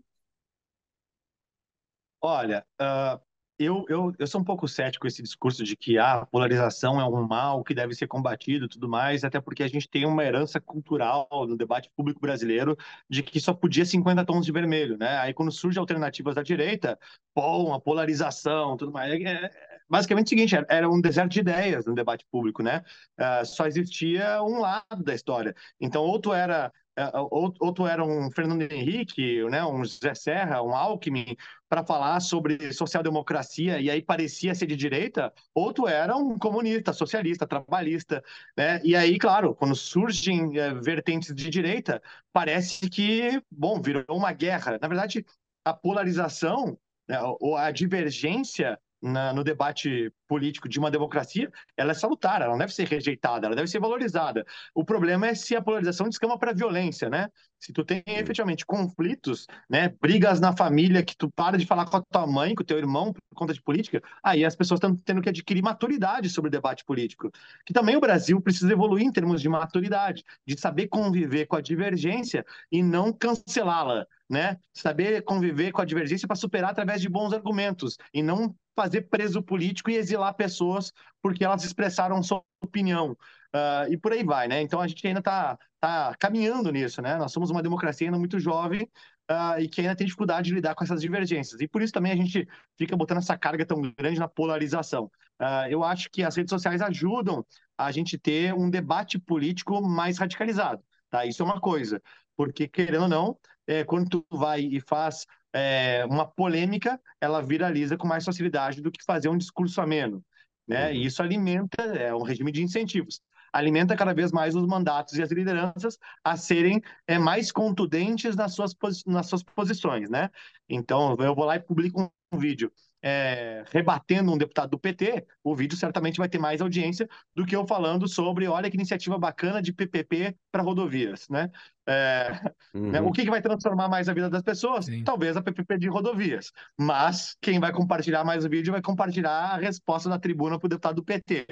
Olha, uh, eu, eu, eu sou um pouco cético com esse discurso de que ah, a polarização é um mal que deve ser combatido tudo mais, até porque a gente tem uma herança cultural no debate público brasileiro de que só podia 50 tons de vermelho, né? Aí quando surgem alternativas da direita, bom, a polarização, tudo mais. É, é, basicamente o seguinte, era um deserto de ideias no debate público, né? Uh, só existia um lado da história. Então, ou tu era é, outro era um Fernando Henrique, né, um José Serra, um Alckmin, para falar sobre social-democracia, e aí parecia ser de direita, outro era um comunista, socialista, trabalhista. Né? E aí, claro, quando surgem é, vertentes de direita, parece que, bom, virou uma guerra. Na verdade, a polarização, né, ou a divergência na, no debate político de uma democracia, ela é salutar, ela não deve ser rejeitada, ela deve ser valorizada. O problema é se a polarização descama para violência, né? Se tu tem efetivamente conflitos, né, brigas na família, que tu para de falar com a tua mãe, com o teu irmão por conta de política, aí as pessoas estão tendo que adquirir maturidade sobre o debate político. Que também o Brasil precisa evoluir em termos de maturidade, de saber conviver com a divergência e não cancelá-la, né? Saber conviver com a divergência para superar através de bons argumentos e não fazer preso político e exilar pessoas porque elas expressaram sua opinião. Uh, e por aí vai, né? Então a gente ainda está tá caminhando nisso, né? Nós somos uma democracia ainda muito jovem uh, e que ainda tem dificuldade de lidar com essas divergências. E por isso também a gente fica botando essa carga tão grande na polarização. Uh, eu acho que as redes sociais ajudam a gente ter um debate político mais radicalizado, tá? Isso é uma coisa, porque querendo ou não, é, quando tu vai e faz é, uma polêmica, ela viraliza com mais facilidade do que fazer um discurso ameno. Né? Uhum. E isso alimenta, é um regime de incentivos, alimenta cada vez mais os mandatos e as lideranças a serem é, mais contundentes nas suas, nas suas posições. Né? Então, eu vou lá e publico um vídeo é, rebatendo um deputado do PT, o vídeo certamente vai ter mais audiência do que eu falando sobre, olha que iniciativa bacana de PPP para rodovias, né? É, uhum. né? O que, que, vai transformar mais a vida das pessoas? Sim. Talvez a PPP de rodovias. Mas quem vai compartilhar mais o vídeo vai compartilhar a resposta da tribuna para o deputado do PT.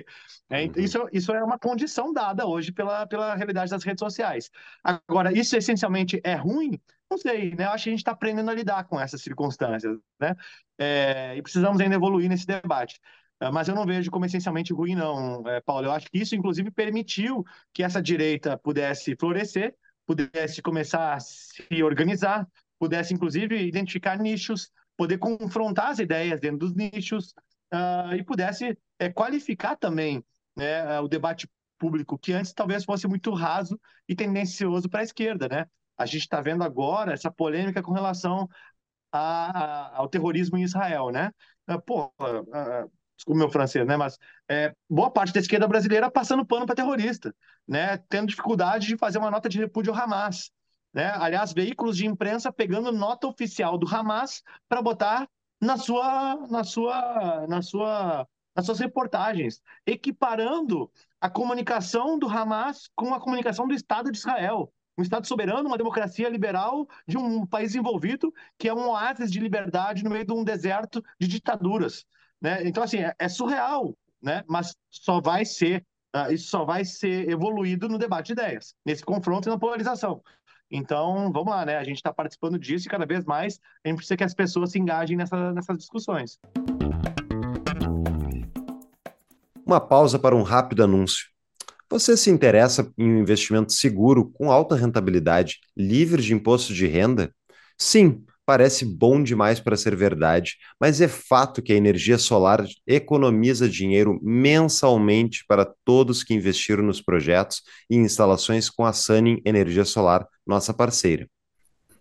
É, uhum. isso, isso é uma condição dada hoje pela, pela realidade das redes sociais. Agora, isso essencialmente é ruim? Não sei, né? Eu acho que a gente está aprendendo a lidar com essas circunstâncias, né? É, e precisamos ainda evoluir nesse debate. É, mas eu não vejo como essencialmente ruim, não, é, Paulo. Eu acho que isso, inclusive, permitiu que essa direita pudesse florescer, pudesse começar a se organizar, pudesse, inclusive, identificar nichos, poder confrontar as ideias dentro dos nichos uh, e pudesse é, qualificar também né, o debate público, que antes talvez fosse muito raso e tendencioso para a esquerda, né? A gente está vendo agora essa polêmica com relação a, a, ao terrorismo em Israel, né? Ah, pô, ah, desculpa meu francês, né? Mas é, boa parte da esquerda brasileira passando pano para terrorista, né? Tendo dificuldade de fazer uma nota de repúdio ao Hamas. Né? Aliás, veículos de imprensa pegando nota oficial do Hamas para botar na sua, na sua, na sua, nas suas reportagens, equiparando a comunicação do Hamas com a comunicação do Estado de Israel um Estado soberano, uma democracia liberal de um país envolvido que é um oásis de liberdade no meio de um deserto de ditaduras. Né? Então, assim, é, é surreal, né? mas só vai ser, uh, isso só vai ser evoluído no debate de ideias, nesse confronto e na polarização. Então, vamos lá, né? A gente está participando disso e cada vez mais a gente precisa que as pessoas se engajem nessa, nessas discussões. Uma pausa para um rápido anúncio. Você se interessa em um investimento seguro, com alta rentabilidade, livre de imposto de renda? Sim, parece bom demais para ser verdade, mas é fato que a energia solar economiza dinheiro mensalmente para todos que investiram nos projetos e instalações com a Sunning Energia Solar, nossa parceira.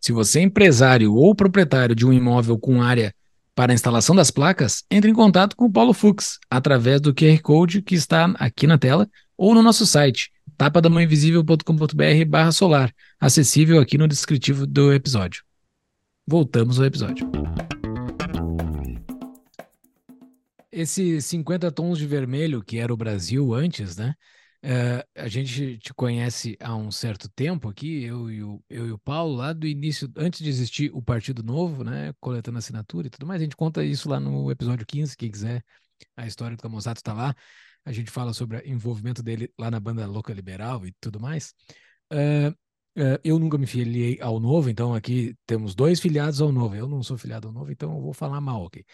Se você é empresário ou proprietário de um imóvel com área para a instalação das placas, entre em contato com o Paulo Fux através do QR Code que está aqui na tela ou no nosso site tapadamãoinvisível.com.br barra solar, acessível aqui no descritivo do episódio. Voltamos ao episódio. Esse 50 tons de vermelho, que era o Brasil antes, né? Uh, a gente te conhece há um certo tempo aqui, eu e, o, eu e o Paulo, lá do início, antes de existir o Partido Novo, né? Coletando assinatura e tudo mais. A gente conta isso lá no episódio 15, quem quiser. A história do Camonzato está lá a gente fala sobre o envolvimento dele lá na banda Louca Liberal e tudo mais. Uh, eu nunca me filiei ao Novo, então aqui temos dois filiados ao Novo. Eu não sou filiado ao Novo, então eu vou falar mal, ok?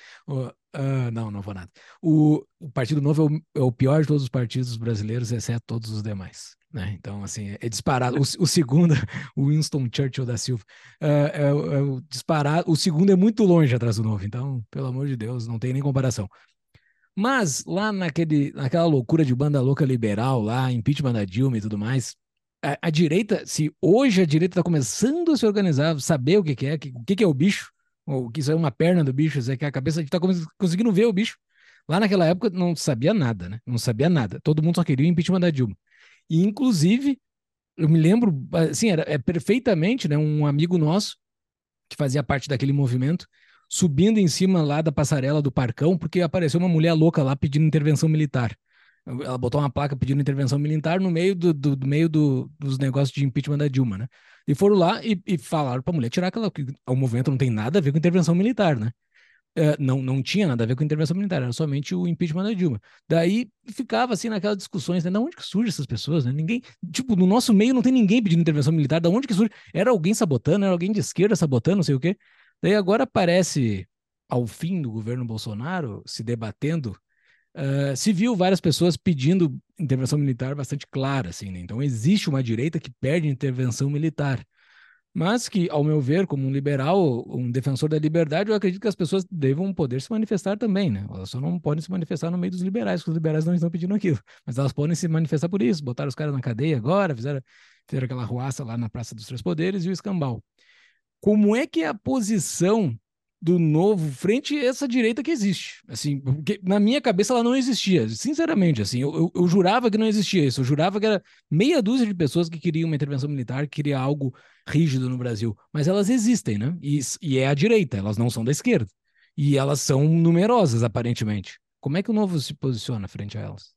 Uh, não, não vou nada. O, o Partido Novo é o, é o, pior de todos os partidos brasileiros, exceto todos os demais. Né? Então, assim, é, é disparado. O, o, segundo, o Winston Churchill da Silva, é, é, o disparado. O segundo é muito longe atrás do Novo, então, pelo amor de Deus, não tem nem comparação. Mas lá naquele, naquela loucura de banda louca liberal, lá, impeachment da Dilma e tudo mais, a, a direita, se hoje a direita está começando a se organizar, saber o que, que é, o que, que é o bicho, ou que isso é uma perna do bicho, é que a cabeça está conseguindo ver o bicho. Lá naquela época não sabia nada, né? Não sabia nada. Todo mundo só queria o impeachment da Dilma. E, inclusive, eu me lembro, assim, era é perfeitamente, né? Um amigo nosso, que fazia parte daquele movimento, subindo em cima lá da passarela do Parcão, porque apareceu uma mulher louca lá pedindo intervenção militar. Ela botou uma placa pedindo intervenção militar no meio do, do, do meio do, dos negócios de impeachment da Dilma, né? E foram lá e, e falaram pra mulher tirar aquela. O movimento não tem nada a ver com intervenção militar, né? É, não, não tinha nada a ver com intervenção militar, era somente o impeachment da Dilma. Daí ficava assim naquelas discussões, né? Da onde que surgem essas pessoas, né? Ninguém, tipo, no nosso meio não tem ninguém pedindo intervenção militar, da onde que surge? Era alguém sabotando, era alguém de esquerda sabotando, não sei o quê. Daí agora aparece, ao fim do governo Bolsonaro, se debatendo, uh, se viu várias pessoas pedindo intervenção militar bastante clara, assim, né? Então existe uma direita que perde intervenção militar mas que, ao meu ver, como um liberal, um defensor da liberdade, eu acredito que as pessoas devam poder se manifestar também, né? Elas só não podem se manifestar no meio dos liberais, porque os liberais não estão pedindo aquilo, mas elas podem se manifestar por isso, botaram os caras na cadeia agora, fizeram, fizeram aquela ruaça lá na Praça dos Três Poderes e o escambau. Como é que é a posição do novo frente a essa direita que existe. Assim, na minha cabeça ela não existia, sinceramente, assim, eu, eu, eu, jurava que não existia isso, eu jurava que era meia dúzia de pessoas que queriam uma intervenção militar, que queria algo rígido no Brasil, mas elas existem, né? E, e é a direita, elas não são da esquerda. E elas são numerosas, aparentemente. Como é que o novo se posiciona frente a elas?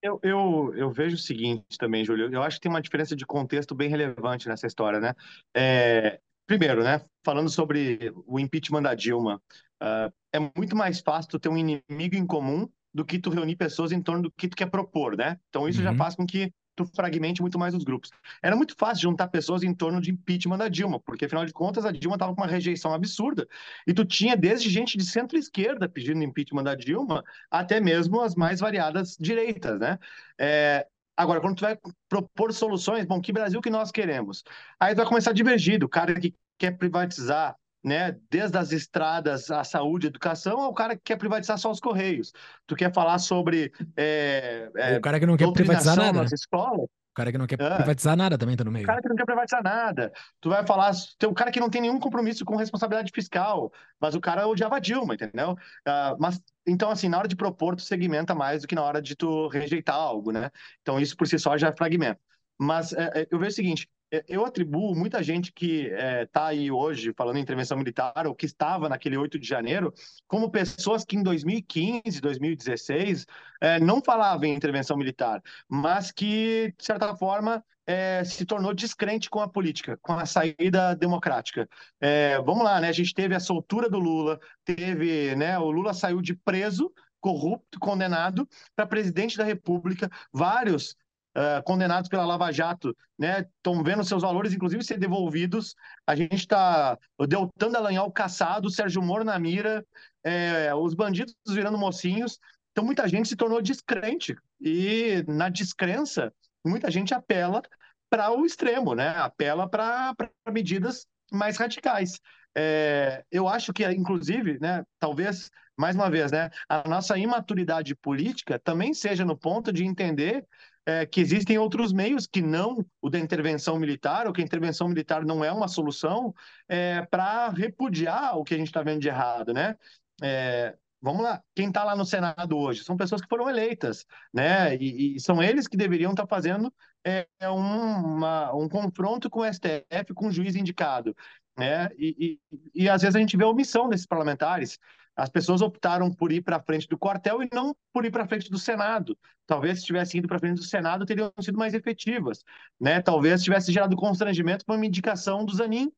Eu, eu, eu, vejo o seguinte também, Júlio. Eu acho que tem uma diferença de contexto bem relevante nessa história, né? É, Primeiro, né, falando sobre o impeachment da Dilma, uh, é muito mais fácil tu ter um inimigo em comum do que tu reunir pessoas em torno do que tu quer propor, né? Então isso uhum. já faz com que tu fragmente muito mais os grupos. Era muito fácil juntar pessoas em torno de impeachment da Dilma, porque afinal de contas a Dilma estava com uma rejeição absurda e tu tinha desde gente de centro-esquerda pedindo impeachment da Dilma até mesmo as mais variadas direitas, né? É, Agora, quando tu vai propor soluções, bom, que Brasil que nós queremos? Aí tu vai começar a divergir do cara que quer privatizar né, desde as estradas, a saúde, a educação, ao cara que quer privatizar só os correios. Tu quer falar sobre é, é, o cara que não quer privatizar nada nas escolas? O cara que não quer é. privatizar nada também tá no meio. O cara que não quer privatizar nada. Tu vai falar, tem um cara que não tem nenhum compromisso com responsabilidade fiscal, mas o cara odiava Dilma, entendeu? Uh, mas então, assim, na hora de propor, tu segmenta mais do que na hora de tu rejeitar algo, né? Então, isso por si só já é fragmento. Mas é, é eu vejo o seguinte: é, eu atribuo muita gente que está é, tá aí hoje falando em intervenção militar ou que estava naquele 8 de janeiro como pessoas que em 2015, 2016 é, não falavam em intervenção militar, mas que, de certa forma, é, se tornou descrente com a política, com a saída democrática. É, vamos lá, né? A gente teve a soltura do Lula, teve, né? O Lula saiu de preso, corrupto, condenado para presidente da República, vários uh, condenados pela Lava Jato, né? Estão vendo seus valores, inclusive, ser devolvidos. A gente está. O Deltan Dallagnol caçado, Sérgio Moro na mira, é, os bandidos virando mocinhos. Então, muita gente se tornou descrente. E, na descrença, muita gente apela para o extremo, né? Apela para medidas mais radicais. É, eu acho que, inclusive, né, talvez, mais uma vez, né, a nossa imaturidade política também seja no ponto de entender é, que existem outros meios que não o da intervenção militar, ou que a intervenção militar não é uma solução, é, para repudiar o que a gente está vendo de errado, né? É, vamos lá, quem está lá no Senado hoje são pessoas que foram eleitas, né? E, e são eles que deveriam estar tá fazendo é, um, uma, um confronto com o STF, com o juiz indicado, né? E, e, e às vezes a gente vê a omissão desses parlamentares. As pessoas optaram por ir para frente do quartel e não por ir para frente do Senado. Talvez se tivessem ido para frente do Senado teriam sido mais efetivas, né? Talvez tivesse gerado constrangimento para uma indicação do Zanin,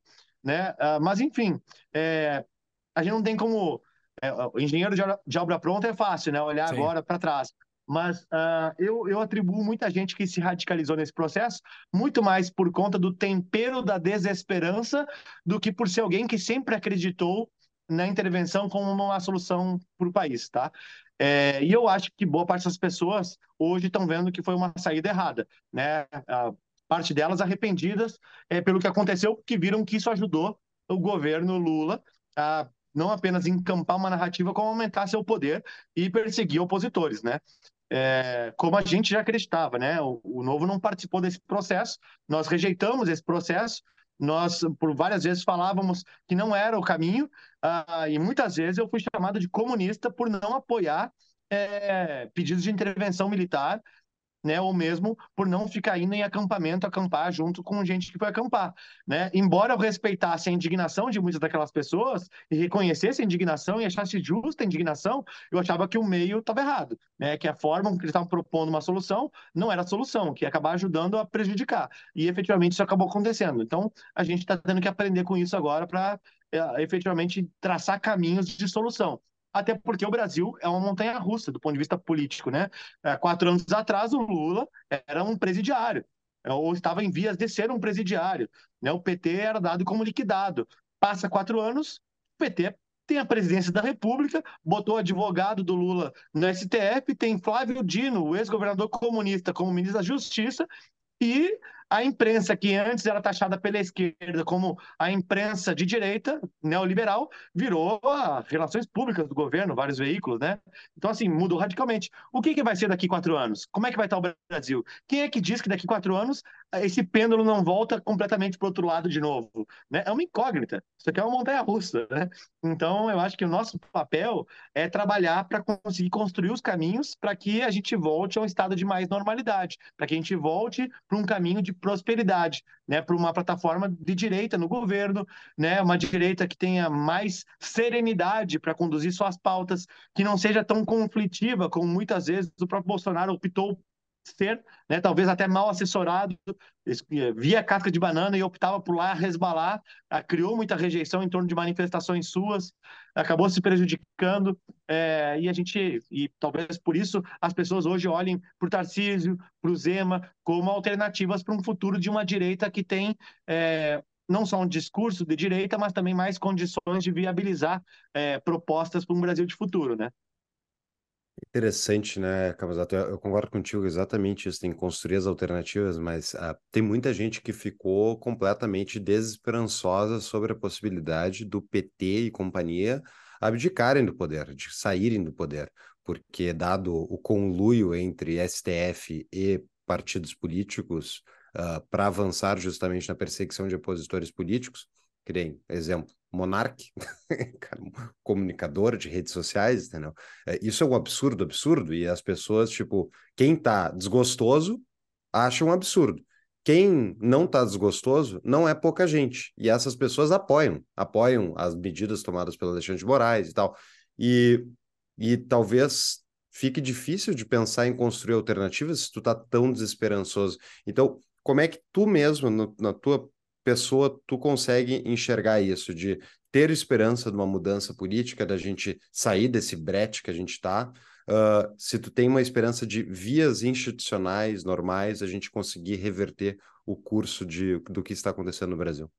né? Uh, mas enfim, é, a gente não tem como é, o engenheiro de obra pronta é fácil, né? Olhar Sim. agora para trás. Mas uh, eu, eu atribuo muita gente que se radicalizou nesse processo muito mais por conta do tempero da desesperança do que por ser alguém que sempre acreditou na intervenção como uma solução para o país, tá? É, e eu acho que boa parte das pessoas hoje estão vendo que foi uma saída errada, né? A parte delas arrependidas é, pelo que aconteceu, que viram que isso ajudou o governo Lula a não apenas encampar uma narrativa, como aumentar seu poder e perseguir opositores, né? É, como a gente já acreditava, né? O, o Novo não participou desse processo, nós rejeitamos esse processo, nós por várias vezes falávamos que não era o caminho uh, e muitas vezes eu fui chamado de comunista por não apoiar é, pedidos de intervenção militar né? Ou mesmo por não ficar indo em acampamento, acampar junto com gente que foi acampar, né? Embora eu respeitasse a indignação de muitas daquelas pessoas e reconhecesse a indignação e achasse justa a indignação, eu achava que o meio estava errado, né? Que a forma com que eles estavam propondo uma solução não era a solução, que ia acabar ajudando a prejudicar. E efetivamente isso acabou acontecendo. Então, a gente está tendo que aprender com isso agora para é, efetivamente traçar caminhos de solução até porque o Brasil é uma montanha russa do ponto de vista político, né? É, quatro anos atrás, o Lula era um presidiário, é, ou estava em vias de ser um presidiário, né? O PT era dado como liquidado. Passa quatro anos, o PT tem a presidência da República, botou advogado do Lula no STF, tem Flávio Dino, o ex-governador comunista, como ministro da Justiça, e a imprensa, que antes era taxada pela esquerda como a imprensa de direita, neoliberal, virou relações públicas do governo, vários veículos, né? Então, assim, mudou radicalmente. O que, que vai ser daqui quatro anos? Como é que vai estar o Brasil? Quem é que diz que daqui quatro anos esse pêndulo não volta completamente para o outro lado de novo? Né? É uma incógnita. Isso aqui é uma montanha-russa, né? Então, eu acho que o nosso papel é trabalhar para conseguir construir os caminhos para que a gente volte a um estado de mais normalidade, para que a gente volte para um caminho de prosperidade, né, para uma plataforma de direita no governo, né, uma direita que tenha mais serenidade para conduzir suas pautas, que não seja tão conflitiva como muitas vezes o próprio Bolsonaro optou ser, né, talvez até mal assessorado, eh, via casca de banana e optava por lá resbalar, ah, criou muita rejeição em torno de manifestações suas, acabou se prejudicando, é, e a gente, e talvez por isso as pessoas hoje olhem para o Tarcísio, para o Zema, como alternativas para um futuro de uma direita que tem é, não só um discurso de direita, mas também mais condições de viabilizar é, propostas para um Brasil de futuro, né? Interessante, né, Camazato? Eu, concordo contigo exatamente isso, tem que construir as alternativas, mas uh, tem muita gente que ficou completamente desesperançosa sobre a possibilidade do PT e companhia abdicarem do poder, de saírem do poder, porque dado o conluio entre STF e partidos políticos uh, para avançar justamente na perseguição de opositores políticos, que nem, exemplo, Monark, comunicador de redes sociais, entendeu? É, isso é um absurdo, absurdo, e as pessoas, tipo, quem tá desgostoso acha um absurdo. Quem não tá desgostoso não é pouca gente. E essas pessoas apoiam, apoiam as medidas tomadas pelo Alexandre de Moraes e tal. E, e talvez fique difícil de pensar em construir alternativas se tu tá tão desesperançoso. Então, como é que tu mesmo, no, na tua pessoa tu consegue enxergar isso, de ter esperança de uma mudança política, da gente sair desse brete que a gente está, uh, se tu tem uma esperança de vias institucionais normais, a gente conseguir reverter o curso de, do que está acontecendo no Brasil.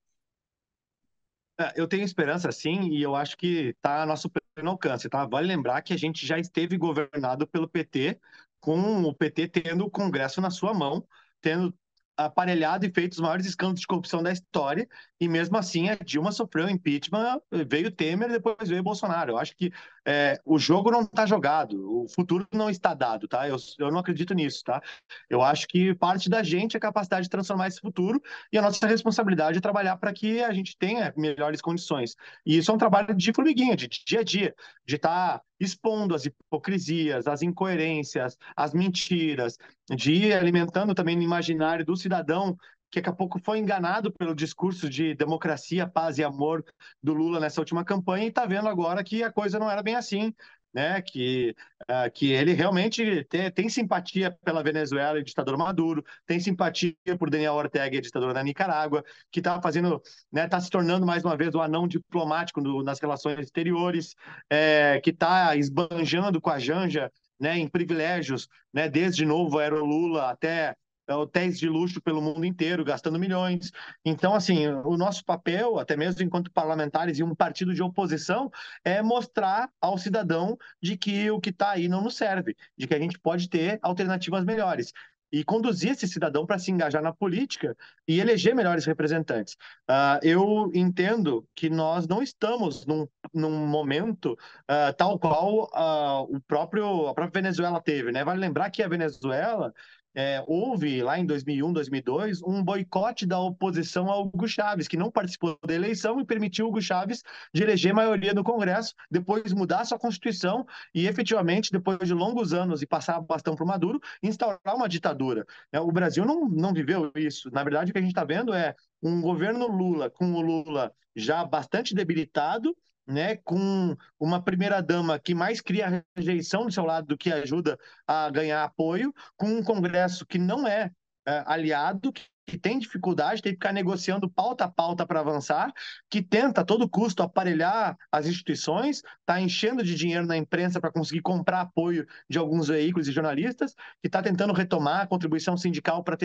É, eu tenho esperança, sim, e eu acho que está a nosso pleno alcance, tá? Vale lembrar que a gente já esteve governado pelo PT, com o PT tendo o Congresso na sua mão, tendo aparelhado e feito os maiores escândalos de corrupção da história, e mesmo assim a Dilma sofreu impeachment, veio Temer, depois veio Bolsonaro. Eu acho que é, o jogo não está jogado, o futuro não está dado, tá? Eu, eu não acredito nisso, tá? Eu acho que parte da gente é a capacidade de transformar esse futuro, e a nossa responsabilidade é trabalhar para que a gente tenha melhores condições. E isso é um trabalho de formiguinha, de dia a dia, de estar tá expondo as hipocrisias, as incoerências, as mentiras, de ir alimentando também no imaginário do cidadão que daqui a pouco foi enganado pelo discurso de democracia, paz e amor do Lula nessa última campanha e está vendo agora que a coisa não era bem assim, né? Que, uh, que ele realmente tem, tem, simpatia pela Venezuela e ditador Maduro, tem simpatia por Daniel Ortega e ditador da Nicarágua, que está fazendo, né? Está se tornando mais uma vez o anão diplomático nas relações exteriores, é, que está esbanjando com a Janja, né? Em privilégios, né? Desde novo era o Lula até hotéis de luxo pelo mundo inteiro, gastando milhões. Então, assim, o nosso papel, até mesmo enquanto parlamentares e um partido de oposição, é mostrar ao cidadão de que o que está aí não nos serve, de que a gente pode ter alternativas melhores e conduzir esse cidadão para se engajar na política e eleger melhores representantes. Uh, eu entendo que nós não estamos num, num momento uh, tal qual uh, o próprio, a própria Venezuela teve. Né? Vale lembrar que a Venezuela é, houve lá em 2001, 2002, um boicote da oposição ao Hugo Chávez, que não participou da eleição e permitiu Hugo Chávez de eleger maioria no Congresso, depois mudar sua Constituição e, efetivamente, depois de longos anos e passar bastão para o Maduro, instaurar uma ditadura. É, o Brasil não, não viveu isso. Na verdade, o que a gente está vendo é um governo Lula, com o Lula já bastante debilitado, né, com uma primeira-dama que mais cria rejeição do seu lado do que ajuda a ganhar apoio, com um Congresso que não é, é aliado, que tem dificuldade, tem que ficar negociando pauta a pauta para avançar, que tenta a todo custo aparelhar as instituições, está enchendo de dinheiro na imprensa para conseguir comprar apoio de alguns veículos e jornalistas, que está tentando retomar a contribuição sindical para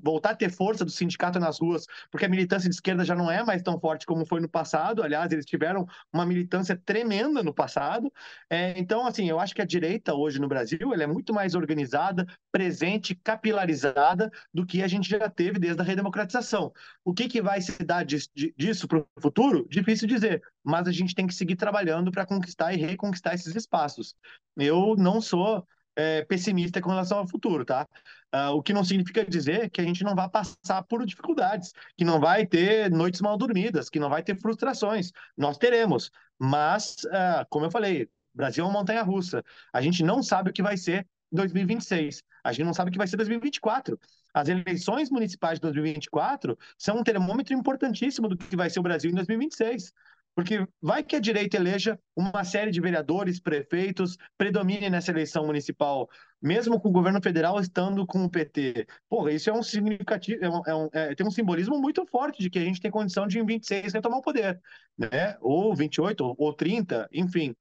voltar a ter força do sindicato nas ruas, porque a militância de esquerda já não é mais tão forte como foi no passado. Aliás, eles tiveram uma militância tremenda no passado. É, então, assim, eu acho que a direita hoje no Brasil ela é muito mais organizada, presente, capilarizada do que a gente já teve desde a redemocratização. O que, que vai se dar disso para o futuro? Difícil dizer, mas a gente tem que seguir trabalhando para conquistar e reconquistar esses espaços. Eu não sou é, pessimista com relação ao futuro, tá? Uh, o que não significa dizer que a gente não vai passar por dificuldades, que não vai ter noites mal dormidas, que não vai ter frustrações. Nós teremos, mas, uh, como eu falei, Brasil é uma montanha russa. A gente não sabe o que vai ser 2026. A gente não sabe o que vai ser 2024. As eleições municipais de 2024 são um termômetro importantíssimo do que vai ser o Brasil em 2026. Porque vai que a direita eleja uma série de vereadores, prefeitos, predomine nessa eleição municipal, mesmo com o governo federal estando com o PT. Porra, isso é um significativo, é um, é um, é, tem um simbolismo muito forte de que a gente tem condição de em 26 retomar o poder, né? Ou 28, ou, ou 30, enfim.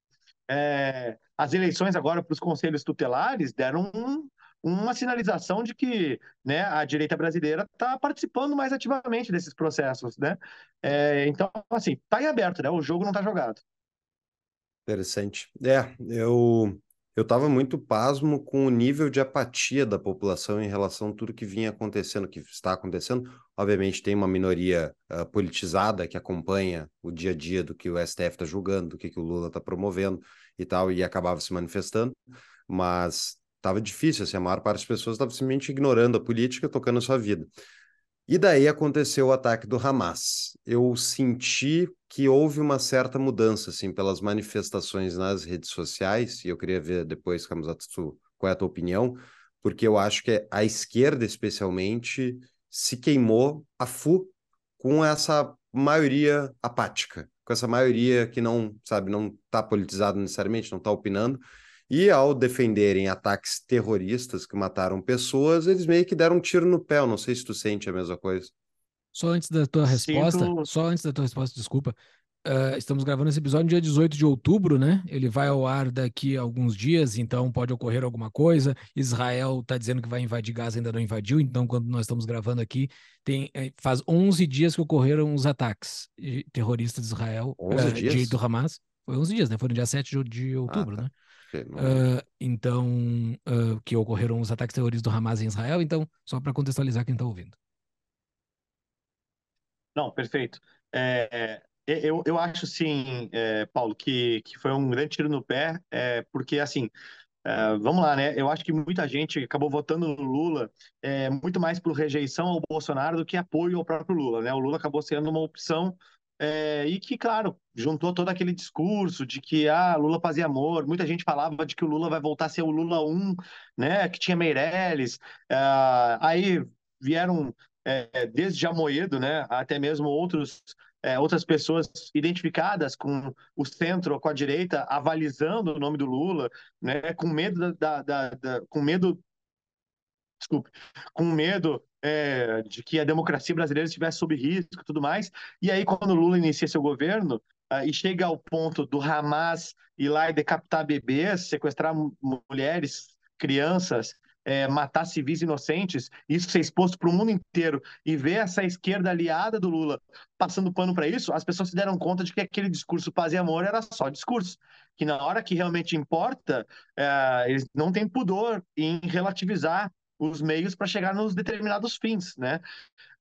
As eleições agora para os conselhos tutelares deram um, uma sinalização de que né, a direita brasileira está participando mais ativamente desses processos, né? É, então, assim, está em aberto, né? O jogo não está jogado. Interessante. É, eu eu estava muito pasmo com o nível de apatia da população em relação a tudo que vinha acontecendo, que está acontecendo. Obviamente tem uma minoria uh, politizada que acompanha o dia a dia do que o STF está julgando, do que, que o Lula está promovendo e tal, e acabava se manifestando, mas Tava difícil, assim, a maior parte das pessoas estava simplesmente ignorando a política, tocando a sua vida. E daí aconteceu o ataque do Hamas. Eu senti que houve uma certa mudança, assim, pelas manifestações nas redes sociais, e eu queria ver depois, Kamazato, qual é a tua opinião, porque eu acho que a esquerda, especialmente, se queimou a fu com essa maioria apática, com essa maioria que não, sabe, não está politizada necessariamente, não está opinando, e ao defenderem ataques terroristas que mataram pessoas, eles meio que deram um tiro no pé. Eu não sei se tu sente a mesma coisa. Só antes da tua resposta, Sinto... só antes da tua resposta, desculpa. Uh, estamos gravando esse episódio no dia 18 de outubro, né? Ele vai ao ar daqui a alguns dias, então pode ocorrer alguma coisa. Israel está dizendo que vai invadir Gaza, ainda não invadiu, então quando nós estamos gravando aqui, tem, é, faz 11 dias que ocorreram os ataques terroristas de Israel, 11 uh, dias? De, do Hamas. Foi 11 dias, né? Foi no dia 7 de, de outubro, ah, tá. né? Uh, então, uh, que ocorreram os ataques terroristas do Hamas em Israel. Então, só para contextualizar quem está ouvindo. Não, perfeito. É, é, eu, eu acho, sim, é, Paulo, que, que foi um grande tiro no pé, é, porque, assim, é, vamos lá, né? Eu acho que muita gente acabou votando no Lula é, muito mais por rejeição ao Bolsonaro do que apoio ao próprio Lula, né? O Lula acabou sendo uma opção é, e que, claro, juntou todo aquele discurso de que ah, Lula fazia amor. Muita gente falava de que o Lula vai voltar a ser o Lula 1, né? Que tinha Meirelles. É, aí vieram é, desde Jamoedo, né? Até mesmo outros, é, outras pessoas identificadas com o centro ou com a direita, avalizando o nome do Lula, né? Com medo da, da, da com medo desculpe, com medo é, de que a democracia brasileira estivesse sob risco e tudo mais. E aí, quando o Lula inicia seu governo uh, e chega ao ponto do Hamas ir lá e decapitar bebês, sequestrar mulheres, crianças, é, matar civis inocentes, isso ser exposto para o mundo inteiro e ver essa esquerda aliada do Lula passando pano para isso, as pessoas se deram conta de que aquele discurso paz e amor era só discurso. Que na hora que realmente importa, é, eles não têm pudor em relativizar os meios para chegar nos determinados fins, né?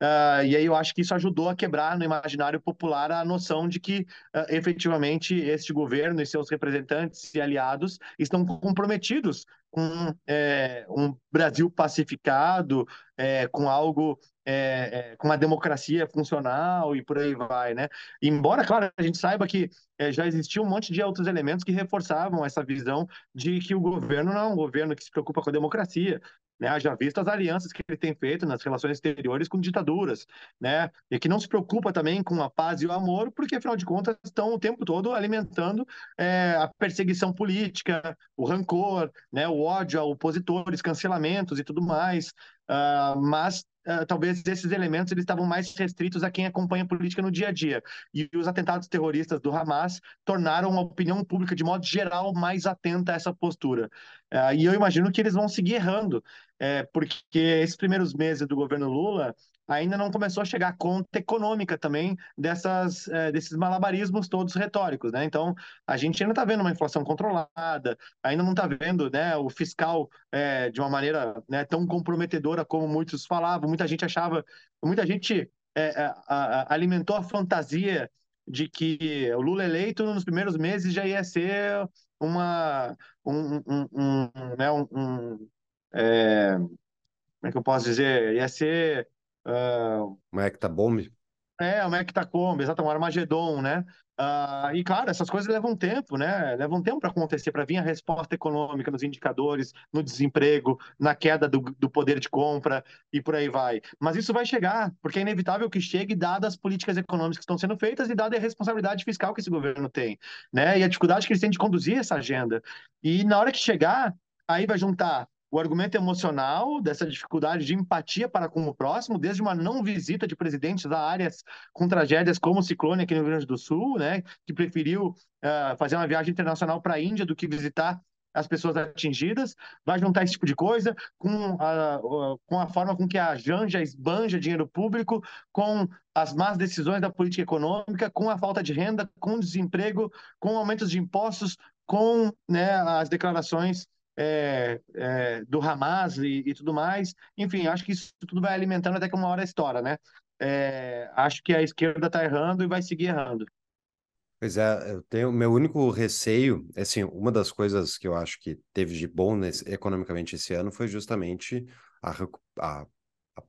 Uh, e aí eu acho que isso ajudou a quebrar no imaginário popular a noção de que uh, efetivamente este governo e seus representantes e aliados estão comprometidos com é, um Brasil pacificado, é, com algo, é, é, com uma democracia funcional e por aí vai, né? Embora, claro, a gente saiba que é, já existia um monte de outros elementos que reforçavam essa visão de que o governo não é um governo que se preocupa com a democracia, né? Haja visto as alianças que ele tem feito nas relações exteriores com ditaduras, né? E que não se preocupa também com a paz e o amor, porque afinal de contas estão o tempo todo alimentando é, a perseguição política, o rancor, né? O ódio a opositores, cancelamentos e tudo mais. Uh, mas Uh, talvez esses elementos eles estavam mais restritos a quem acompanha a política no dia a dia. E os atentados terroristas do Hamas tornaram a opinião pública, de modo geral, mais atenta a essa postura. Uh, e eu imagino que eles vão seguir errando, é, porque esses primeiros meses do governo Lula ainda não começou a chegar a conta econômica também dessas, é, desses malabarismos todos retóricos, né? Então, a gente ainda está vendo uma inflação controlada, ainda não está vendo né, o fiscal é, de uma maneira né, tão comprometedora como muitos falavam, muita gente achava, muita gente é, é a, a, alimentou a fantasia de que o Lula eleito nos primeiros meses já ia ser uma um, um, um, né, um é, como é que eu posso dizer? Ia ser. Uh, uma hectabomb? É, uma hectacombe, exato, um Armagedon, né? Uh, e claro, essas coisas levam tempo, né? Levam tempo para acontecer, para vir a resposta econômica nos indicadores, no desemprego, na queda do, do, poder de compra e por aí vai. Mas isso vai chegar, porque é inevitável que chegue, dadas as políticas econômicas que estão sendo feitas e dada a responsabilidade fiscal que esse governo tem, né? E a dificuldade que eles têm de conduzir essa agenda. E na hora que chegar, aí vai juntar o argumento emocional dessa dificuldade de empatia para com o próximo, desde uma não visita de presidentes a áreas com tragédias como o ciclone aqui no Rio Grande do Sul, né, que preferiu uh, fazer uma viagem internacional para a Índia do que visitar as pessoas atingidas, vai juntar esse tipo de coisa com a, com a forma com que a Janja esbanja dinheiro público, com as más decisões da política econômica, com a falta de renda, com desemprego, com aumentos de impostos, com né, as declarações é, é, do Hamas e, e, tudo mais. Enfim, acho que isso tudo vai alimentando até que uma hora estoura, né? É, acho que a esquerda está errando e vai seguir errando. Pois é, eu tenho meu único receio, assim, uma das coisas que eu acho que teve de bom nesse, economicamente esse ano foi justamente a, a, a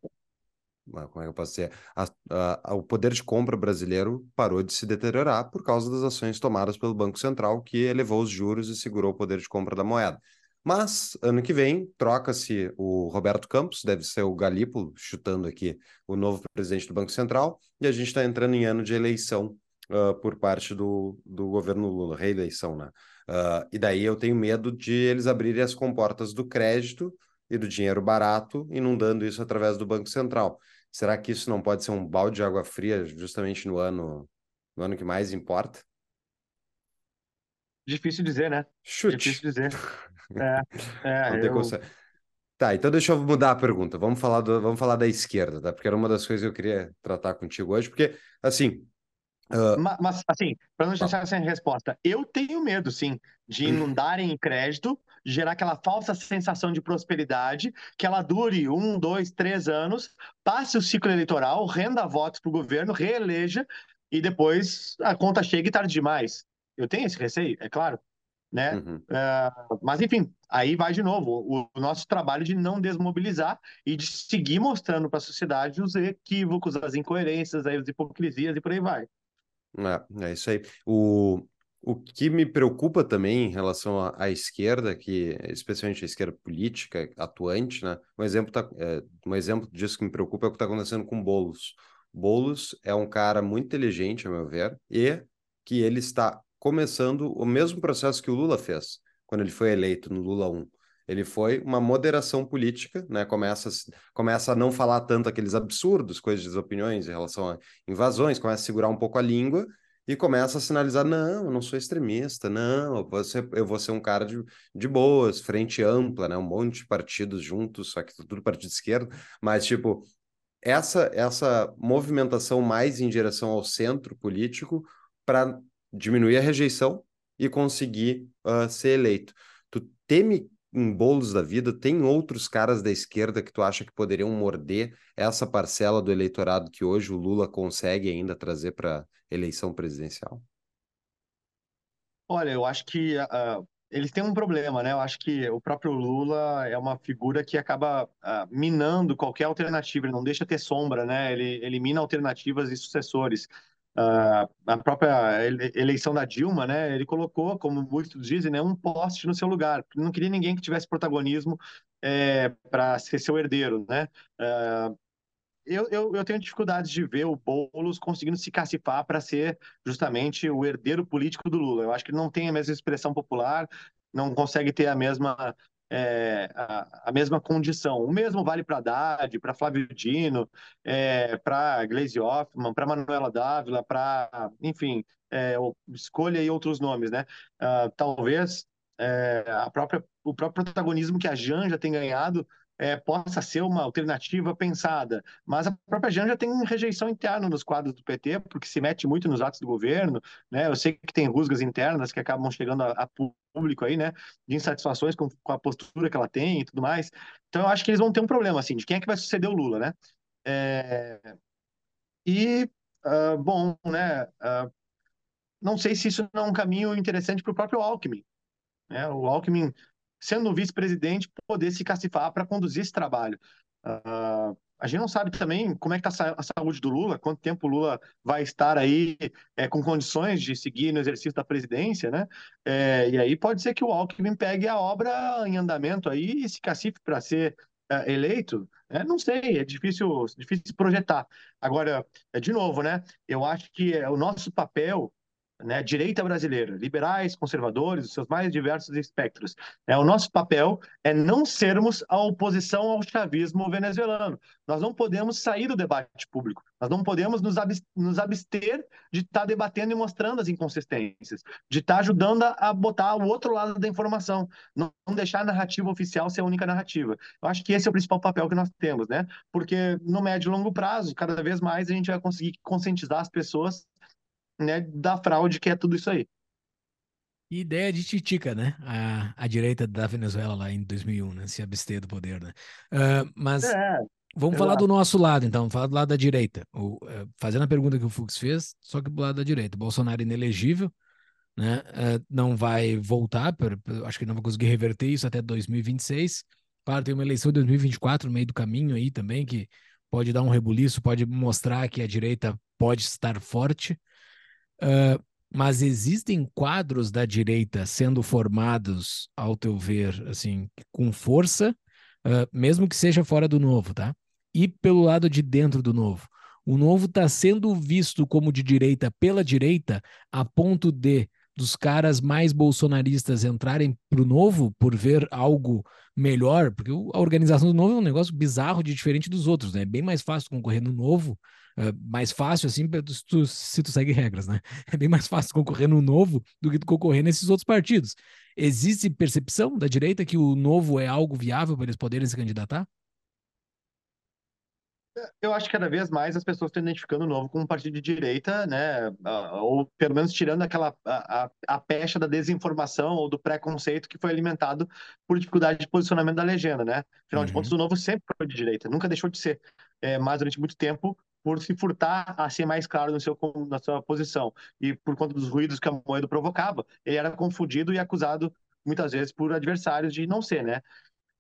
como é que eu posso dizer? A, o poder de compra brasileiro parou de se deteriorar por causa das ações tomadas pelo Banco Central, que elevou os juros e segurou o poder de compra da moeda. Mas ano que vem troca-se o Roberto Campos, deve ser o Galipo chutando aqui o novo presidente do Banco Central, e a gente está entrando em ano de eleição uh, por parte do, do governo Lula, reeleição, né? Uh, e daí eu tenho medo de eles abrirem as comportas do crédito e do dinheiro barato, inundando isso através do Banco Central. Será que isso não pode ser um balde de água fria justamente no ano, no ano que mais importa? Difícil dizer, né? Chute. Difícil dizer. É, é, eu... Tá, então deixa eu mudar a pergunta. Vamos falar, do, vamos falar da esquerda, tá? Porque era uma das coisas que eu queria tratar contigo hoje, porque, assim. Uh... Mas, mas, assim, para não deixar sem resposta, eu tenho medo, sim, de inundarem em crédito, gerar aquela falsa sensação de prosperidade, que ela dure um, dois, três anos, passe o ciclo eleitoral, renda votos para o governo, reeleja, e depois a conta chega e tarde demais. Eu tenho esse receio, é claro né? Uhum. Uh, mas enfim, aí vai de novo o, o, nosso trabalho de não desmobilizar e de seguir mostrando para a sociedade os equívocos, as incoerências, as hipocrisias e por aí vai. É, é isso aí. O, o que me preocupa também em relação à, à, esquerda, que especialmente a esquerda política atuante, né? Um exemplo, tá, é, um exemplo disso que me preocupa é o que está acontecendo com Boulos. Boulos é um cara muito inteligente, a meu ver, e que ele está começando o mesmo processo que o Lula fez quando ele foi eleito no Lula 1. Ele foi uma moderação política, né? Começa, começa a não falar tanto aqueles absurdos, coisas opiniões em relação a invasões, começa a segurar um pouco a língua e começa a sinalizar: não, eu não sou extremista, não, eu vou ser, eu vou ser um cara de, de boas, frente ampla, né? Um monte de partidos juntos, só que tudo partido de esquerda, mas tipo. Essa, essa movimentação mais em direção ao centro político para diminuir a rejeição e conseguir uh, ser eleito. Tu teme em bolos da vida, tem outros caras da esquerda que tu acha que poderiam morder essa parcela do eleitorado que hoje o Lula consegue ainda trazer para eleição presidencial? Olha, eu acho que uh, eles têm um problema, né? Eu acho que o próprio Lula é uma figura que acaba uh, minando qualquer alternativa, ele não deixa ter sombra, né? Ele elimina alternativas e sucessores. Uh, a própria eleição da Dilma, né? Ele colocou, como muitos dizem, né, um poste no seu lugar. Não queria ninguém que tivesse protagonismo é, para ser seu herdeiro, né? Uh, eu, eu, eu, tenho dificuldades de ver o Boulos conseguindo se cacifar para ser justamente o herdeiro político do Lula. Eu acho que ele não tem a mesma expressão popular, não consegue ter a mesma, é, a, a, mesma condição. O mesmo vale para Haddad, para Flávio Dino, é, para Gleisi Hoffmann, para Manuela Dávila, para, enfim, é, escolha aí outros nomes, né? Uh, talvez é, a própria, o próprio protagonismo que a Janja tem ganhado é, possa ser uma alternativa pensada. Mas a própria Janja tem rejeição interna nos quadros do PT, porque se mete muito nos atos do governo, né? Eu sei que tem rusgas internas que acabam chegando a, a público aí, né? De insatisfações com, com, a postura que ela tem e tudo mais. Então eu acho que eles vão ter um problema, assim, de quem é que vai suceder o Lula, né? É... E, uh, bom, né? Uh, não sei se isso não é um caminho interessante para o próprio Alckmin. Né? O Alckmin sendo vice-presidente, poder se cacifar para conduzir esse trabalho. Uh, a gente não sabe também como é que está a saúde do Lula, quanto tempo o Lula vai estar aí é, com condições de seguir no exercício da presidência, né? É, e aí pode ser que o Alckmin pegue a obra em andamento aí e se cacife para ser é, eleito. É, não sei, é difícil, difícil projetar. Agora, de novo, né? Eu acho que é o nosso papel né, direita brasileira, liberais, conservadores, os seus mais diversos espectros. É, o nosso papel é não sermos a oposição ao chavismo venezuelano. Nós não podemos sair do debate público, nós não podemos nos abster de estar tá debatendo e mostrando as inconsistências, de estar tá ajudando a botar o outro lado da informação, não deixar a narrativa oficial ser a única narrativa. Eu acho que esse é o principal papel que nós temos, né? Porque no médio e longo prazo, cada vez mais a gente vai conseguir conscientizar as pessoas né, da fraude que é tudo isso aí. Ideia de Titica, né? A, a direita da Venezuela lá em 2001, né? Se abster do poder, né? Uh, mas é, vamos falar do nosso lado, então. Falar do lado da direita. O, uh, fazendo a pergunta que o Fux fez, só que do lado da direita. Bolsonaro inelegível, né? Uh, não vai voltar, per, per, acho que não vai conseguir reverter isso até 2026. Claro, tem uma eleição em 2024 no meio do caminho aí também, que pode dar um rebuliço, pode mostrar que a direita pode estar forte. Uh, mas existem quadros da direita sendo formados, ao teu ver, assim, com força, uh, mesmo que seja fora do novo, tá? E pelo lado de dentro do novo. O novo está sendo visto como de direita pela direita, a ponto de dos caras mais bolsonaristas entrarem para o novo por ver algo melhor, porque a organização do novo é um negócio bizarro de diferente dos outros, né? É bem mais fácil concorrer no novo uh, mais fácil, assim, se tu, se tu segue regras, né? É bem mais fácil concorrer no novo do que tu concorrer nesses outros partidos. Existe percepção da direita que o novo é algo viável para eles poderem se candidatar? Eu acho que cada vez mais as pessoas estão identificando o novo como um partido de direita, né? Ou pelo menos tirando aquela a, a, a pecha da desinformação ou do preconceito que foi alimentado por dificuldade de posicionamento da legenda, né? Afinal uhum. de contas, o novo sempre foi de direita, nunca deixou de ser. É, mas durante muito tempo por se furtar a ser mais claro no seu, na sua posição. E por conta dos ruídos que a Moedo provocava, ele era confundido e acusado muitas vezes por adversários de não ser, né?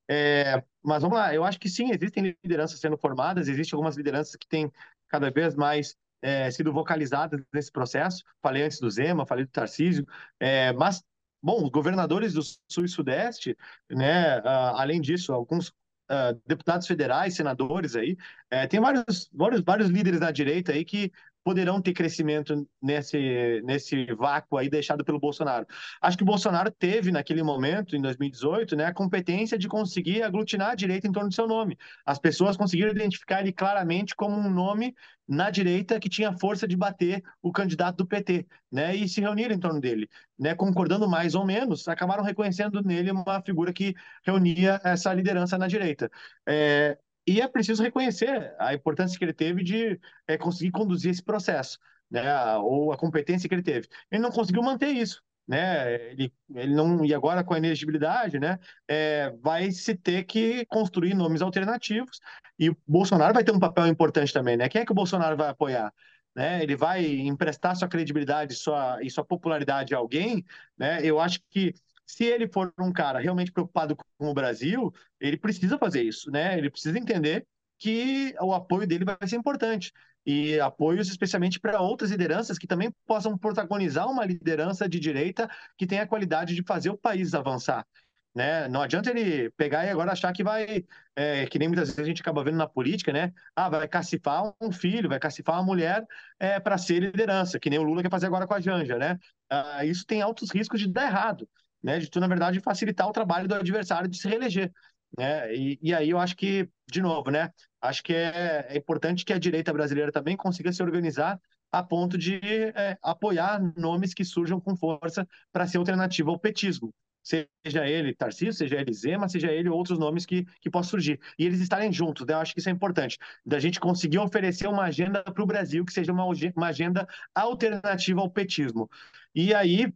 É, mas vamos lá, eu acho que sim, existem lideranças sendo formadas, existem algumas lideranças que têm cada vez mais é, sido vocalizadas nesse processo. Falei antes do Zema, falei do Tarcísio, é, mas, bom, os governadores do Sul e Sudeste, né, além disso, alguns uh, deputados federais, senadores aí, uh, tem vários, vários, vários líderes da direita aí que poderão ter crescimento nesse, nesse vácuo aí deixado pelo Bolsonaro. Acho que o Bolsonaro teve, naquele momento, em 2018, né, a competência de conseguir aglutinar a direita em torno do seu nome. As pessoas conseguiram identificar ele claramente como um nome na direita que tinha força de bater o candidato do PT, né, e se reuniram em torno dele, né, concordando mais ou menos, acabaram reconhecendo nele uma figura que reunia essa liderança na direita. É, e é preciso reconhecer a importância que ele teve de é, conseguir conduzir esse processo, né? ou a competência que ele teve. Ele não conseguiu manter isso. Né? Ele, ele não e agora com a elegibilidade, né? É, vai se ter que construir nomes alternativos e o Bolsonaro vai ter um papel importante também, né? Quem é que o Bolsonaro vai apoiar? Né? Ele vai emprestar sua credibilidade sua, e sua popularidade a alguém, né? Eu acho que se ele for um cara realmente preocupado com o Brasil, ele precisa fazer isso, né? Ele precisa entender que o apoio dele vai ser importante. E apoios especialmente para outras lideranças que também possam protagonizar uma liderança de direita que tenha a qualidade de fazer o país avançar. Né? Não adianta ele pegar e agora achar que vai, é, que nem muitas vezes a gente acaba vendo na política, né? Ah, vai cacifar um filho, vai cacifar uma mulher é, para ser liderança, que nem o Lula quer fazer agora com a Janja, né? Ah, isso tem altos riscos de dar errado, né? De tu, na verdade, facilitar o trabalho do adversário de se reeleger. Né? E, e aí eu acho que, de novo, né? Acho que é, é importante que a direita brasileira também consiga se organizar a ponto de é, apoiar nomes que surjam com força para ser alternativa ao petismo seja ele Tarcísio, seja ele Zema, seja ele outros nomes que, que possam surgir. E eles estarem juntos, né? eu acho que isso é importante, da gente conseguir oferecer uma agenda para o Brasil que seja uma, uma agenda alternativa ao petismo. E aí,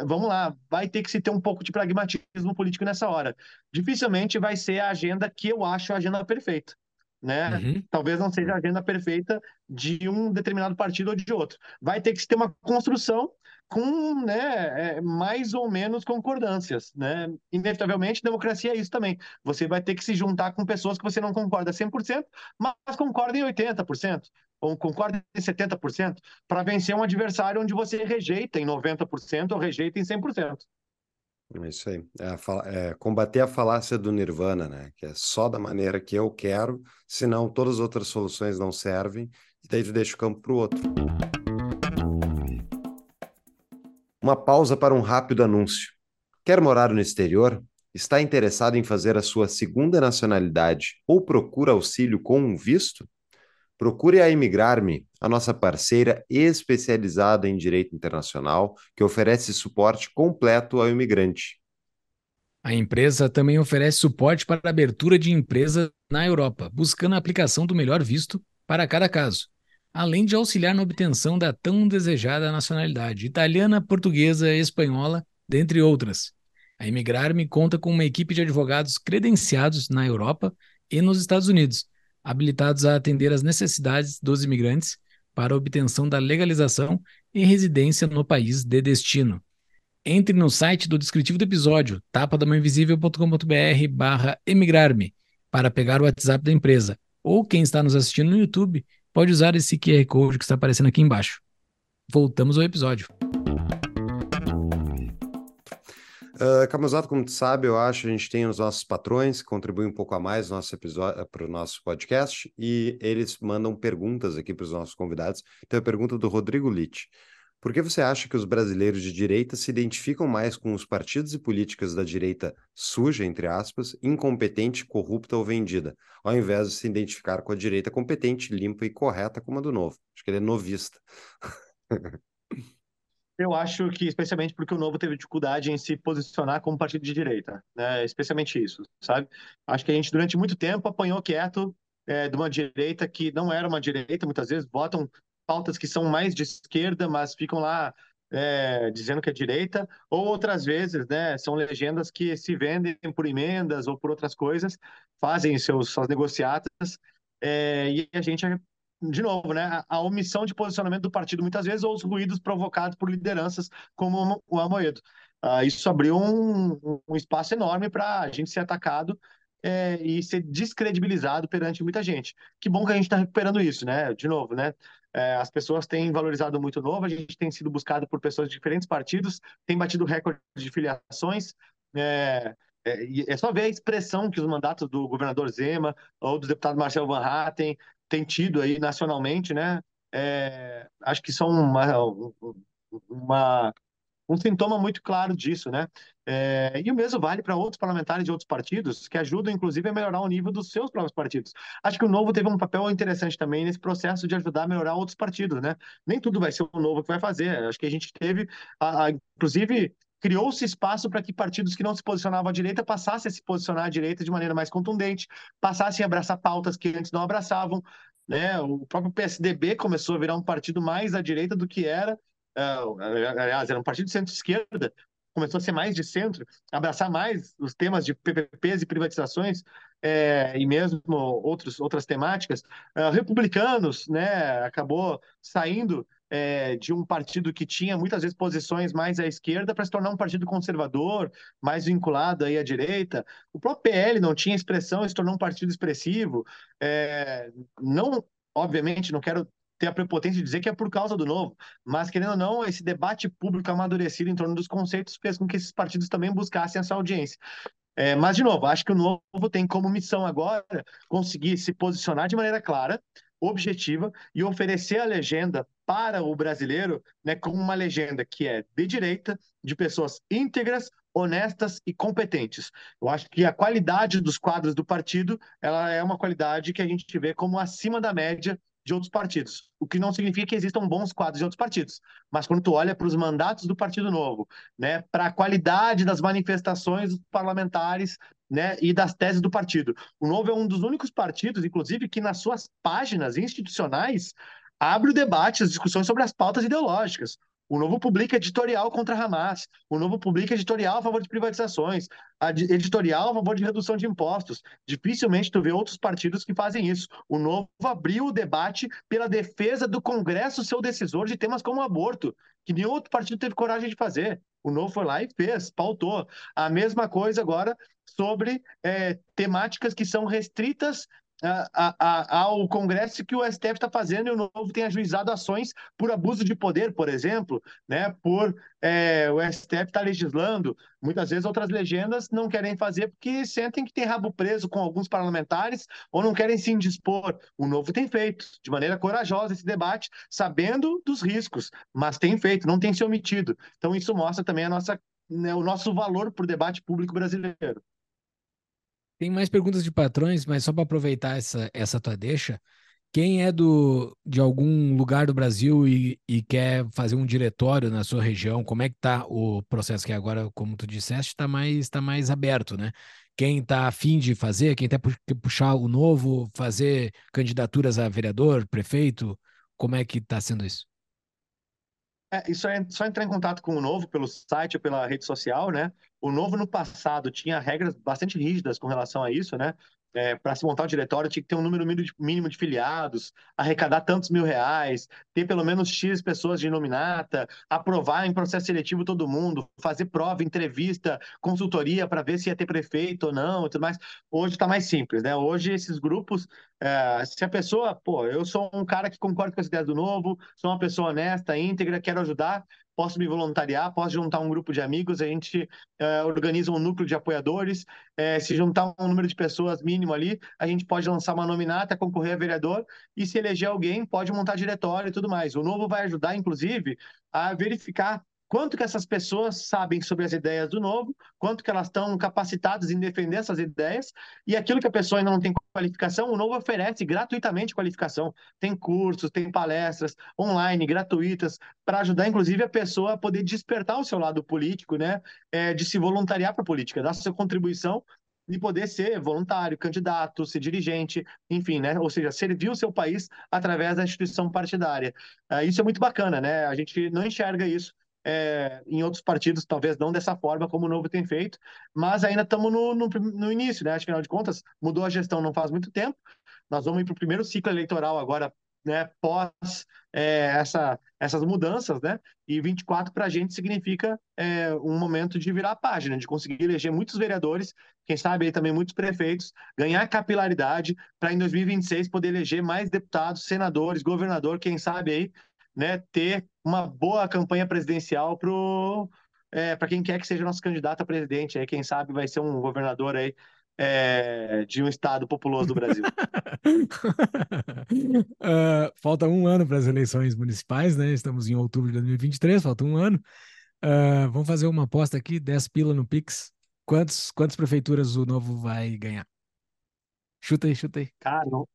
vamos lá, vai ter que se ter um pouco de pragmatismo político nessa hora. Dificilmente vai ser a agenda que eu acho a agenda perfeita. Né? Uhum. Talvez não seja a agenda perfeita de um determinado partido ou de outro. Vai ter que se ter uma construção com né, é, mais ou menos concordâncias. Né? Inevitavelmente, democracia é isso também. Você vai ter que se juntar com pessoas que você não concorda 100%, mas concorda em 80%, ou concorda em 70%, para vencer um adversário onde você rejeita em 90% ou rejeita em 100%. É isso aí. É, é, combater a falácia do Nirvana, né? Que é só da maneira que eu quero, senão todas as outras soluções não servem, e daí tu deixa o campo para o outro. Uma pausa para um rápido anúncio. Quer morar no exterior? Está interessado em fazer a sua segunda nacionalidade ou procura auxílio com um visto? Procure a Imigrar-me, a nossa parceira especializada em direito internacional, que oferece suporte completo ao imigrante. A empresa também oferece suporte para a abertura de empresa na Europa, buscando a aplicação do melhor visto para cada caso além de auxiliar na obtenção da tão desejada nacionalidade italiana, portuguesa, espanhola, dentre outras. A Imigrar-me conta com uma equipe de advogados credenciados na Europa e nos Estados Unidos, habilitados a atender às necessidades dos imigrantes para obtenção da legalização e residência no país de destino. Entre no site do descritivo do episódio, tapadamainvisível.com.br barra emigrar-me, para pegar o WhatsApp da empresa, ou quem está nos assistindo no YouTube, pode usar esse QR Code que está aparecendo aqui embaixo. Voltamos ao episódio. Uh, Camuzado, como tu sabe, eu acho, a gente tem os nossos patrões que contribuem um pouco a mais no nosso para o nosso podcast, e eles mandam perguntas aqui para os nossos convidados. Então, a pergunta do Rodrigo Litt. Por que você acha que os brasileiros de direita se identificam mais com os partidos e políticas da direita suja, entre aspas, incompetente, corrupta ou vendida, ao invés de se identificar com a direita competente, limpa e correta como a do Novo? Acho que ele é novista. Eu acho que, especialmente porque o Novo teve dificuldade em se posicionar como partido de direita, né? especialmente isso, sabe? Acho que a gente, durante muito tempo, apanhou quieto é, de uma direita que não era uma direita, muitas vezes votam pautas que são mais de esquerda, mas ficam lá é, dizendo que é direita, ou outras vezes, né, são legendas que se vendem por emendas ou por outras coisas, fazem seus, suas negociatas, é, e a gente, de novo, né, a, omissão de posicionamento do partido muitas vezes, ou os ruídos provocados por lideranças como o Amoedo. Ah, isso abriu um, um espaço enorme para a gente ser atacado é, e ser descredibilizado perante muita gente. Que bom que a gente está recuperando isso, né? De novo, né? É, as pessoas têm valorizado muito o novo, a gente tem sido buscado por pessoas de diferentes partidos, tem batido recorde de filiações. É, é, é, só ver a expressão que os mandatos do governador Zema ou do deputado Marcelo Van Hatten têm tido aí nacionalmente, né? É, acho que são uma, uma um sintoma muito claro disso, né? É, e o mesmo vale para outros parlamentares de outros partidos, que ajudam, inclusive, a melhorar o nível dos seus próprios partidos. Acho que o Novo teve um papel interessante também nesse processo de ajudar a melhorar outros partidos, né? Nem tudo vai ser o Novo que vai fazer. Acho que a gente teve, a, a, inclusive, criou-se espaço para que partidos que não se posicionavam à direita passassem a se posicionar à direita de maneira mais contundente, passassem a abraçar pautas que antes não abraçavam. Né? O próprio PSDB começou a virar um partido mais à direita do que era uh, aliás, era um partido de centro-esquerda, começou a ser mais de centro, abraçar mais os temas de PPPs e privatizações, é, e mesmo outros, outras temáticas. Uh, republicanos, né, acabou saindo é, de um partido que tinha muitas vezes posições mais à esquerda para se tornar um partido conservador, mais vinculado aí à direita. O próprio PL não tinha expressão se tornou um partido expressivo. É, não, obviamente, não quero ter a prepotência de dizer que é por causa do novo, mas querendo ou não, esse debate público amadurecido em torno dos conceitos fez com que esses partidos também buscassem essa audiência. É, mas, de novo, acho que o novo tem como missão agora conseguir se posicionar de maneira clara, objetiva e oferecer a legenda para o brasileiro né, como uma legenda que é de direita, de pessoas íntegras, honestas e competentes. Eu acho que a qualidade dos quadros do partido ela é uma qualidade que a gente vê como acima da média de outros partidos. O que não significa que existam bons quadros de outros partidos. Mas quando tu olha para os mandatos do Partido Novo, né, para a qualidade das manifestações parlamentares né, e das teses do partido, o Novo é um dos únicos partidos, inclusive, que nas suas páginas institucionais abre o debate, as discussões sobre as pautas ideológicas. O Novo publica editorial contra Hamas. O Novo publica editorial a favor de privatizações, editorial a favor de redução de impostos. Dificilmente tu vê outros partidos que fazem isso. O Novo abriu o debate pela defesa do Congresso, seu decisor, de temas como aborto, que nenhum outro partido teve coragem de fazer. O Novo foi lá e fez, pautou. A mesma coisa agora sobre é, temáticas que são restritas a, a, ao Congresso que o STF está fazendo e o Novo tem ajuizado ações por abuso de poder, por exemplo, né? por é, o STF estar tá legislando. Muitas vezes outras legendas não querem fazer porque sentem que tem rabo preso com alguns parlamentares ou não querem se indispor. O Novo tem feito de maneira corajosa esse debate, sabendo dos riscos, mas tem feito, não tem se omitido. Então isso mostra também a nossa, né, o nosso valor para o debate público brasileiro. Tem mais perguntas de patrões, mas só para aproveitar essa, essa tua deixa, quem é do, de algum lugar do Brasil e, e quer fazer um diretório na sua região, como é que está o processo que agora, como tu disseste, está mais, tá mais aberto, né? Quem está afim de fazer, quem quer puxar o novo, fazer candidaturas a vereador, prefeito, como é que está sendo isso? É, isso é só entrar em contato com o Novo pelo site ou pela rede social, né? O Novo no passado tinha regras bastante rígidas com relação a isso, né? É, para se montar o diretório tinha que ter um número mínimo de filiados, arrecadar tantos mil reais, ter pelo menos X pessoas de nominata, aprovar em processo seletivo todo mundo, fazer prova, entrevista, consultoria para ver se ia ter prefeito ou não e tudo mais. Hoje está mais simples, né? Hoje esses grupos, é, se a pessoa, pô, eu sou um cara que concorda com as ideias do novo, sou uma pessoa honesta, íntegra, quero ajudar, posso me voluntariar, posso juntar um grupo de amigos, a gente uh, organiza um núcleo de apoiadores, uh, se juntar um número de pessoas mínimo ali, a gente pode lançar uma nominata, concorrer a vereador, e se eleger alguém, pode montar diretório e tudo mais. O novo vai ajudar, inclusive, a verificar quanto que essas pessoas sabem sobre as ideias do novo, quanto que elas estão capacitadas em defender essas ideias, e aquilo que a pessoa ainda não tem qualificação, o novo oferece gratuitamente qualificação. Tem cursos, tem palestras online gratuitas para ajudar, inclusive, a pessoa a poder despertar o seu lado político, né? É, de se voluntariar para a política, dar sua contribuição e poder ser voluntário, candidato, ser dirigente, enfim, né? Ou seja, servir o seu país através da instituição partidária. Uh, isso é muito bacana, né? A gente não enxerga isso é, em outros partidos, talvez não dessa forma como o Novo tem feito, mas ainda estamos no, no, no, início, né? Afinal de contas, mudou a gestão não faz muito tempo. Nós vamos ir para o primeiro ciclo eleitoral agora, né? Pós é, essa, essas mudanças, né? E 24 para a gente significa é, um momento de virar a página, de conseguir eleger muitos vereadores, quem sabe aí também muitos prefeitos, ganhar capilaridade para em 2026 poder eleger mais deputados, senadores, governador, quem sabe aí né, ter uma boa campanha presidencial é, para quem quer que seja nosso candidato a presidente. Aí, quem sabe vai ser um governador aí é, de um estado populoso do Brasil. uh, falta um ano para as eleições municipais, né? Estamos em outubro de 2023, falta um ano. Uh, vamos fazer uma aposta aqui, 10 pila no Pix. Quantos, quantas prefeituras o novo vai ganhar? Chuta aí, chuta aí. Cara, não,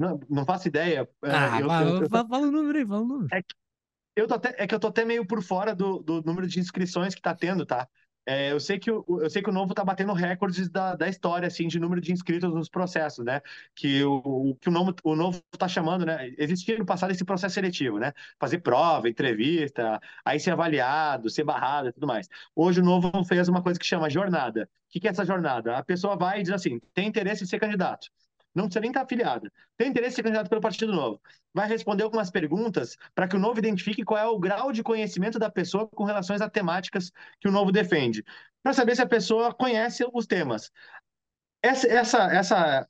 não, não faço ideia. É, ah, eu, fala, eu, eu, fala o número aí, fala o número. É que, eu tô até, é que eu tô até meio por fora do, do número de inscrições que tá tendo, tá? É, eu, sei que o, eu sei que o Novo tá batendo recordes da, da história, assim, de número de inscritos nos processos, né? Que o, o que o Novo, o Novo tá chamando, né? Existia no passado esse processo seletivo, né? Fazer prova, entrevista, aí ser avaliado, ser barrado e tudo mais. Hoje o Novo fez uma coisa que chama jornada. O que, que é essa jornada? A pessoa vai e diz assim, tem interesse em ser candidato não precisa nem estar afiliada, tem interesse em ser candidato pelo Partido Novo, vai responder algumas perguntas para que o Novo identifique qual é o grau de conhecimento da pessoa com relação às temáticas que o Novo defende, para saber se a pessoa conhece os temas. Essa, essa, essa,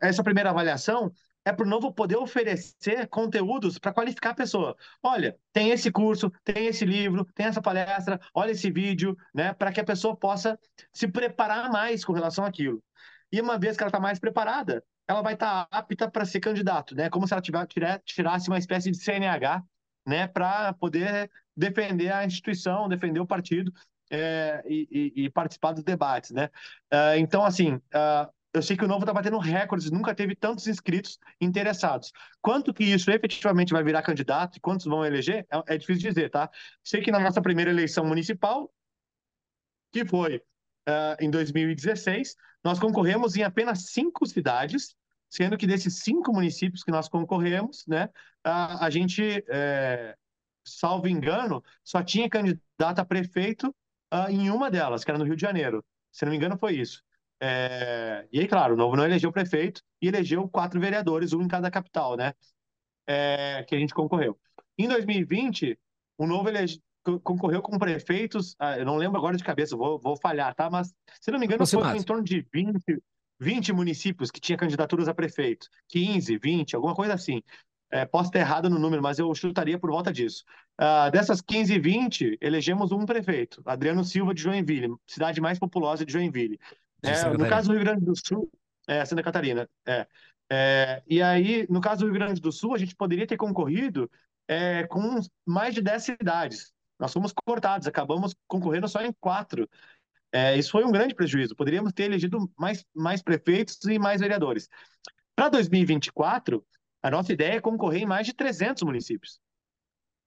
essa primeira avaliação é para o Novo poder oferecer conteúdos para qualificar a pessoa. Olha, tem esse curso, tem esse livro, tem essa palestra, olha esse vídeo, né, para que a pessoa possa se preparar mais com relação àquilo. E uma vez que ela está mais preparada, ela vai estar tá apta para ser candidato, né? Como se ela tiver, tirasse uma espécie de CNH, né, para poder defender a instituição, defender o partido é, e, e, participar dos debates, né? Uh, então, assim, uh, eu sei que o Novo está batendo recordes, nunca teve tantos inscritos interessados. Quanto que isso efetivamente vai virar candidato e quantos vão eleger, é, é difícil dizer, tá? Sei que na nossa primeira eleição municipal, que foi uh, em 2016, nós concorremos em apenas cinco cidades, sendo que desses cinco municípios que nós concorremos, né, a, a gente, é, salvo engano, só tinha candidato a prefeito uh, em uma delas, que era no Rio de Janeiro. Se não me engano, foi isso. É... E aí, claro, o Novo não elegeu prefeito e elegeu quatro vereadores, um em cada capital, né? É... Que a gente concorreu. Em 2020, o Novo elege... concorreu com prefeitos, ah, eu não lembro agora de cabeça, vou, vou falhar, tá? Mas, se não me engano, foi em torno de 20, 20 municípios que tinha candidaturas a prefeito. 15, 20, alguma coisa assim. É, posso estar errado no número, mas eu chutaria por volta disso. Uh, dessas 15 e 20, elegemos um prefeito, Adriano Silva de Joinville, cidade mais populosa de Joinville. É, no caso do Rio Grande do Sul, é, Santa Catarina, é. é. E aí, no caso do Rio Grande do Sul, a gente poderia ter concorrido é, com mais de 10 cidades. Nós fomos cortados, acabamos concorrendo só em quatro. É, isso foi um grande prejuízo. Poderíamos ter elegido mais, mais prefeitos e mais vereadores. Para 2024, a nossa ideia é concorrer em mais de 300 municípios.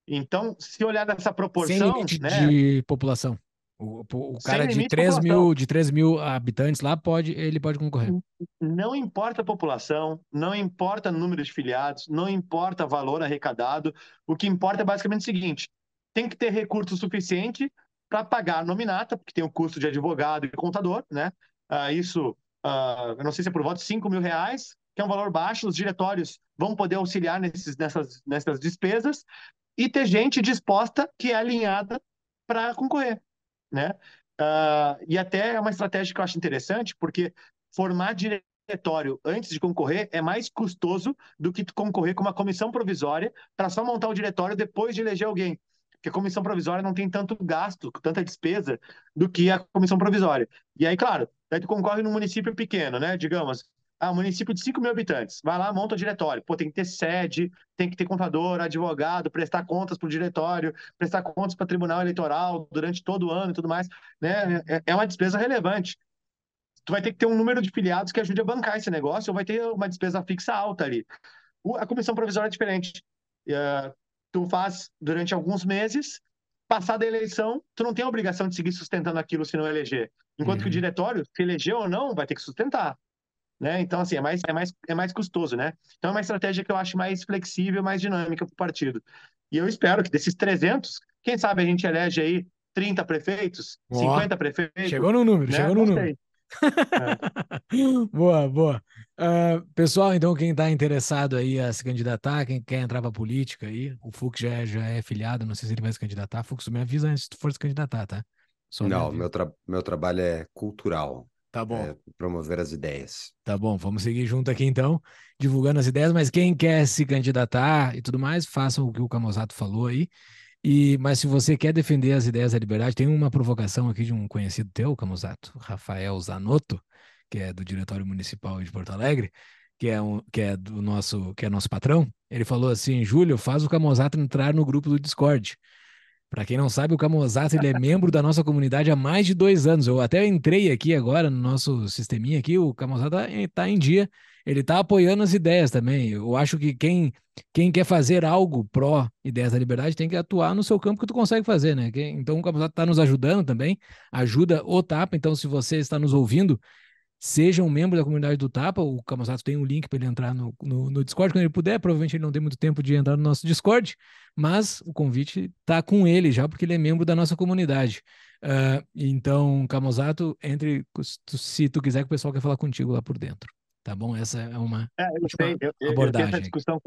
Então, se olhar nessa proporção. Sem limite né, de população. O, o cara de 3, mil, de 3 mil habitantes lá pode, ele pode concorrer. Não importa a população, não importa o número de filiados, não importa valor arrecadado. O que importa é basicamente o seguinte: tem que ter recurso suficiente para pagar a nominata, porque tem o custo de advogado e contador, né? Uh, isso, uh, eu não sei se é por de 5 mil reais, que é um valor baixo, os diretórios vão poder auxiliar nesses, nessas, nessas despesas, e ter gente disposta que é alinhada para concorrer né? Uh, e até é uma estratégia que eu acho interessante, porque formar diretório antes de concorrer é mais custoso do que concorrer com uma comissão provisória para só montar o diretório depois de eleger alguém. Porque a comissão provisória não tem tanto gasto, tanta despesa do que a comissão provisória. E aí, claro, daí tu concorre num município pequeno, né? Digamos, ah, município de 5 mil habitantes. Vai lá, monta o diretório. Pô, tem que ter sede, tem que ter contador, advogado, prestar contas para o diretório, prestar contas para o tribunal eleitoral durante todo o ano e tudo mais. Né? É, é uma despesa relevante. Tu vai ter que ter um número de filiados que ajude a bancar esse negócio, ou vai ter uma despesa fixa alta ali. A comissão provisória é diferente. Tu faz durante alguns meses, passada a eleição, tu não tem a obrigação de seguir sustentando aquilo se não eleger. Enquanto uhum. que o uhum. diretório, se eleger ou não, vai ter que sustentar. Né? Então, assim, é mais, é, mais, é mais custoso, né? Então, é uma estratégia que eu acho mais flexível, mais dinâmica para o partido. E eu espero que desses 300, quem sabe a gente elege aí 30 prefeitos, oh, 50 prefeitos. Chegou no número, né? chegou no número. É. boa, boa. Uh, pessoal, então, quem está interessado aí a se candidatar, quem quer entrar para política aí, o Fux já é, já é filiado, não sei se ele vai se candidatar. Fux, me avisa antes se tu for se candidatar, tá? Só não, meu, tra meu trabalho é cultural. Tá bom. É, promover as ideias. Tá bom, vamos seguir junto aqui então, divulgando as ideias, mas quem quer se candidatar e tudo mais, façam o que o Camozato falou aí. E, mas se você quer defender as ideias da liberdade, tem uma provocação aqui de um conhecido teu, Camusato, Rafael Zanotto, que é do Diretório Municipal de Porto Alegre, que é, um, que é do nosso, que é nosso patrão. Ele falou assim: Júlio, faz o Camusato entrar no grupo do Discord. Para quem não sabe, o Camozato ele é membro da nossa comunidade há mais de dois anos. Eu até entrei aqui agora no nosso sisteminha aqui, o Camozato está em dia, ele está apoiando as ideias também. Eu acho que quem, quem quer fazer algo pró ideias da liberdade tem que atuar no seu campo que tu consegue fazer, né? Então o Camozato está nos ajudando também, ajuda o Tapa. Então, se você está nos ouvindo, seja um membro da comunidade do Tapa. O Camusato tem um link para ele entrar no, no, no, Discord quando ele puder. Provavelmente ele não tem muito tempo de entrar no nosso Discord, mas o convite está com ele já, porque ele é membro da nossa comunidade. Uh, então, Camusato, entre se tu quiser que o pessoal quer falar contigo lá por dentro. Tá bom? Essa é uma, é, eu sei, eu, abordagem. Eu essa discussão,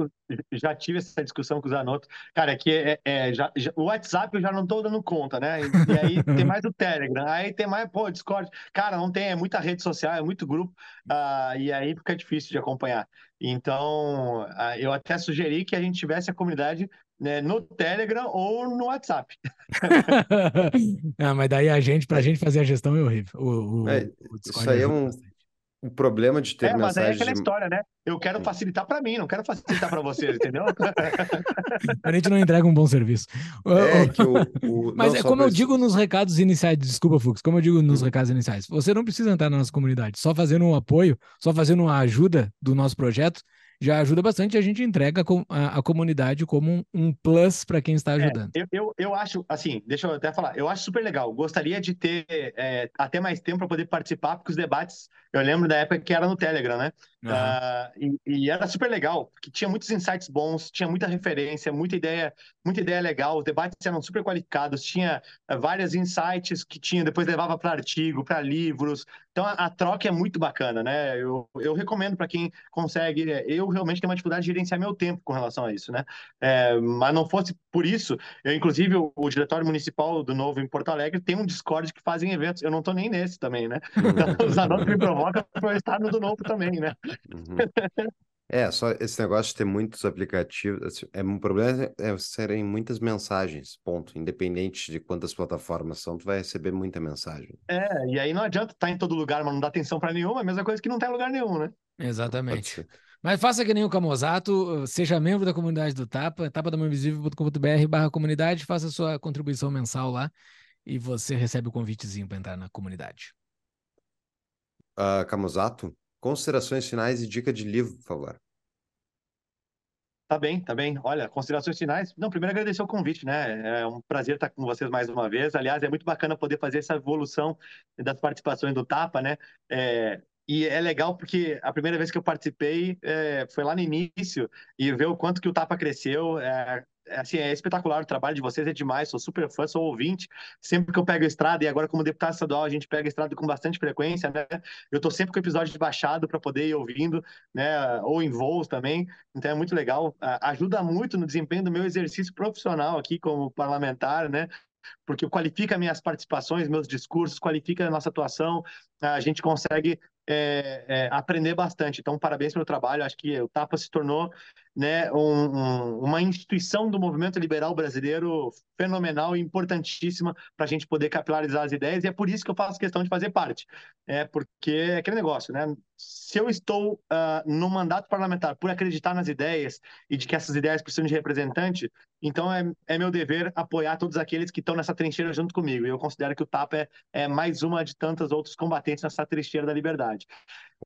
já tive essa discussão com o Zanotto. Cara, é que é, é já, já, o WhatsApp eu já não estou dando conta, né? E, e aí tem mais o Telegram, aí tem mais, pô, Discord. Cara, não tem, é muita rede social, é muito grupo, uh, e aí fica difícil de acompanhar. Então, uh, eu até sugeri que a gente tivesse a comunidade né, no Telegram ou no WhatsApp. ah, mas daí a gente, para a gente fazer a gestão é horrível. O, o, é, o isso aí é um, o problema de ter é, mas é aquela de... história, né? Eu quero hum. facilitar para mim, não quero facilitar para vocês, entendeu? a gente não entrega um bom serviço. É que o, o... Mas não, é como eu digo nos recados iniciais, desculpa, Fux, como eu digo nos hum. recados iniciais, você não precisa entrar na nossa comunidade, só fazendo um apoio, só fazendo uma ajuda do nosso projeto, já ajuda bastante. A gente entrega a, a comunidade como um, um plus para quem está é, ajudando. É, eu, eu, eu, acho, assim, deixa eu até falar, eu acho super legal. Gostaria de ter é, até mais tempo para poder participar, porque os debates, eu lembro da época que era no Telegram, né? Uhum. Uh, e, e, era super legal, porque tinha muitos insights bons, tinha muita referência, muita ideia, muita ideia legal. Os debates eram super qualificados, tinha uh, vários insights que tinha, depois levava para artigo, para livros. Então a, a, troca é muito bacana, né? Eu, eu recomendo para quem consegue. Eu realmente tenho uma dificuldade de gerenciar meu tempo com relação a isso, né? É, mas não fosse por isso, eu, inclusive, o, o, diretório municipal do Novo em Porto Alegre tem um Discord que fazem eventos. Eu não estou nem nesse também, né? Então, os anúncios me provocam para eu estar no do Novo também, né? Uhum. É, só esse negócio de ter muitos aplicativos, assim, é um problema é serem muitas mensagens, ponto. Independente de quantas plataformas são, tu vai receber muita mensagem. É, e aí não adianta estar em todo lugar, mas não dá atenção para nenhuma, é a mesma coisa que não tem lugar nenhum, né? Exatamente. Mas faça que nem o Camozato, seja membro da comunidade do Tapa, tapadamainvisível.com.br barra comunidade, faça sua contribuição mensal lá e você recebe o convitezinho para entrar na comunidade. Uh, Camozato, Considerações finais e dica de livro, por favor. Tá bem, tá bem. Olha, considerações finais. Não, primeiro agradecer o convite, né? É um prazer estar com vocês mais uma vez. Aliás, é muito bacana poder fazer essa evolução das participações do Tapa, né? É, e é legal porque a primeira vez que eu participei é, foi lá no início e ver o quanto que o Tapa cresceu. É, assim, é espetacular o trabalho de vocês, é demais, sou super fã, sou ouvinte. Sempre que eu pego a estrada, e agora como deputado estadual, a gente pega a estrada com bastante frequência, né? Eu tô sempre com o episódio baixado para poder ir ouvindo, né? Ou em voos também. Então é muito legal. Ajuda muito no desempenho do meu exercício profissional aqui como parlamentar, né? Porque qualifica minhas participações, meus discursos, qualifica a nossa atuação, a gente consegue é, é, aprender bastante. Então, parabéns pelo trabalho. Acho que o TAPA se tornou né, um, um, uma instituição do movimento liberal brasileiro fenomenal e importantíssima para a gente poder capilarizar as ideias. E é por isso que eu faço questão de fazer parte. É porque é aquele negócio, né? Se eu estou uh, no mandato parlamentar por acreditar nas ideias e de que essas ideias precisam de representante, então é, é meu dever apoiar todos aqueles que estão nessa trincheira junto comigo. E eu considero que o TAPA é, é mais uma de tantos outros combatentes nessa trincheira da liberdade.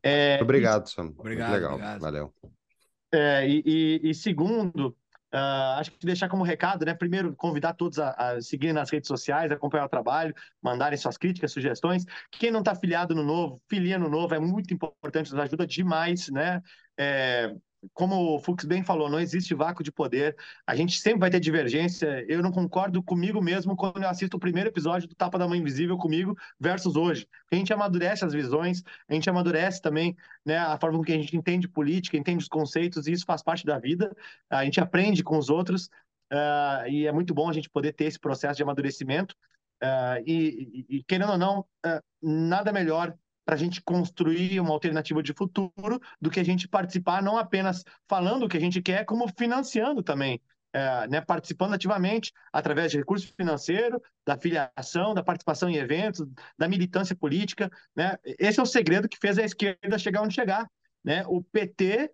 É, obrigado, Sam. Obrigado, Muito legal. Obrigado. Valeu. É, e, e, segundo, uh, acho que deixar como recado, né? Primeiro, convidar todos a, a seguirem nas redes sociais, acompanhar o trabalho, mandarem suas críticas, sugestões. Quem não está filiado no novo, filia no novo, é muito importante, nos ajuda demais, né? É, como o Fux bem falou, não existe vácuo de poder. A gente sempre vai ter divergência. Eu não concordo comigo mesmo quando eu assisto o primeiro episódio do Tapa da Mãe Invisível comigo versus hoje. A gente amadurece as visões, a gente amadurece também né, a forma com que a gente entende política, entende os conceitos, e isso faz parte da vida. A gente aprende com os outros uh, e é muito bom a gente poder ter esse processo de amadurecimento. Uh, e, e, querendo ou não, uh, nada melhor para a gente construir uma alternativa de futuro do que a gente participar não apenas falando o que a gente quer, como financiando também. É, né, participando ativamente através de recurso financeiro, da filiação, da participação em eventos, da militância política. Né? Esse é o segredo que fez a esquerda chegar onde chegar. Né? O PT,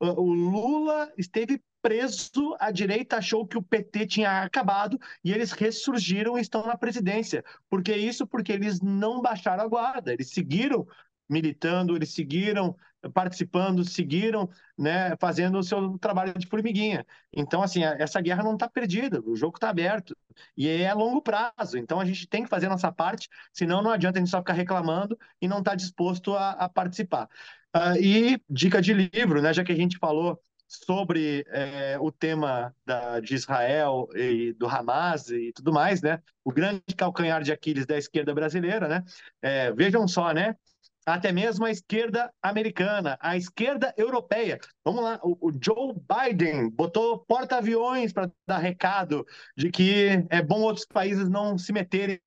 o Lula esteve preso, a direita achou que o PT tinha acabado e eles ressurgiram e estão na presidência. Por que isso? Porque eles não baixaram a guarda, eles seguiram militando, eles seguiram participando, seguiram né, fazendo o seu trabalho de formiguinha. Então, assim, essa guerra não está perdida, o jogo está aberto. E é a longo prazo. Então, a gente tem que fazer a nossa parte, senão não adianta a gente só ficar reclamando e não estar tá disposto a, a participar. Uh, e dica de livro, né, já que a gente falou sobre é, o tema da, de Israel e do Hamas e tudo mais, né? O grande calcanhar de Aquiles da esquerda brasileira, né? É, vejam só, né? até mesmo a esquerda americana, a esquerda europeia. Vamos lá, o, o Joe Biden botou porta-aviões para dar recado de que é bom outros países não se meterem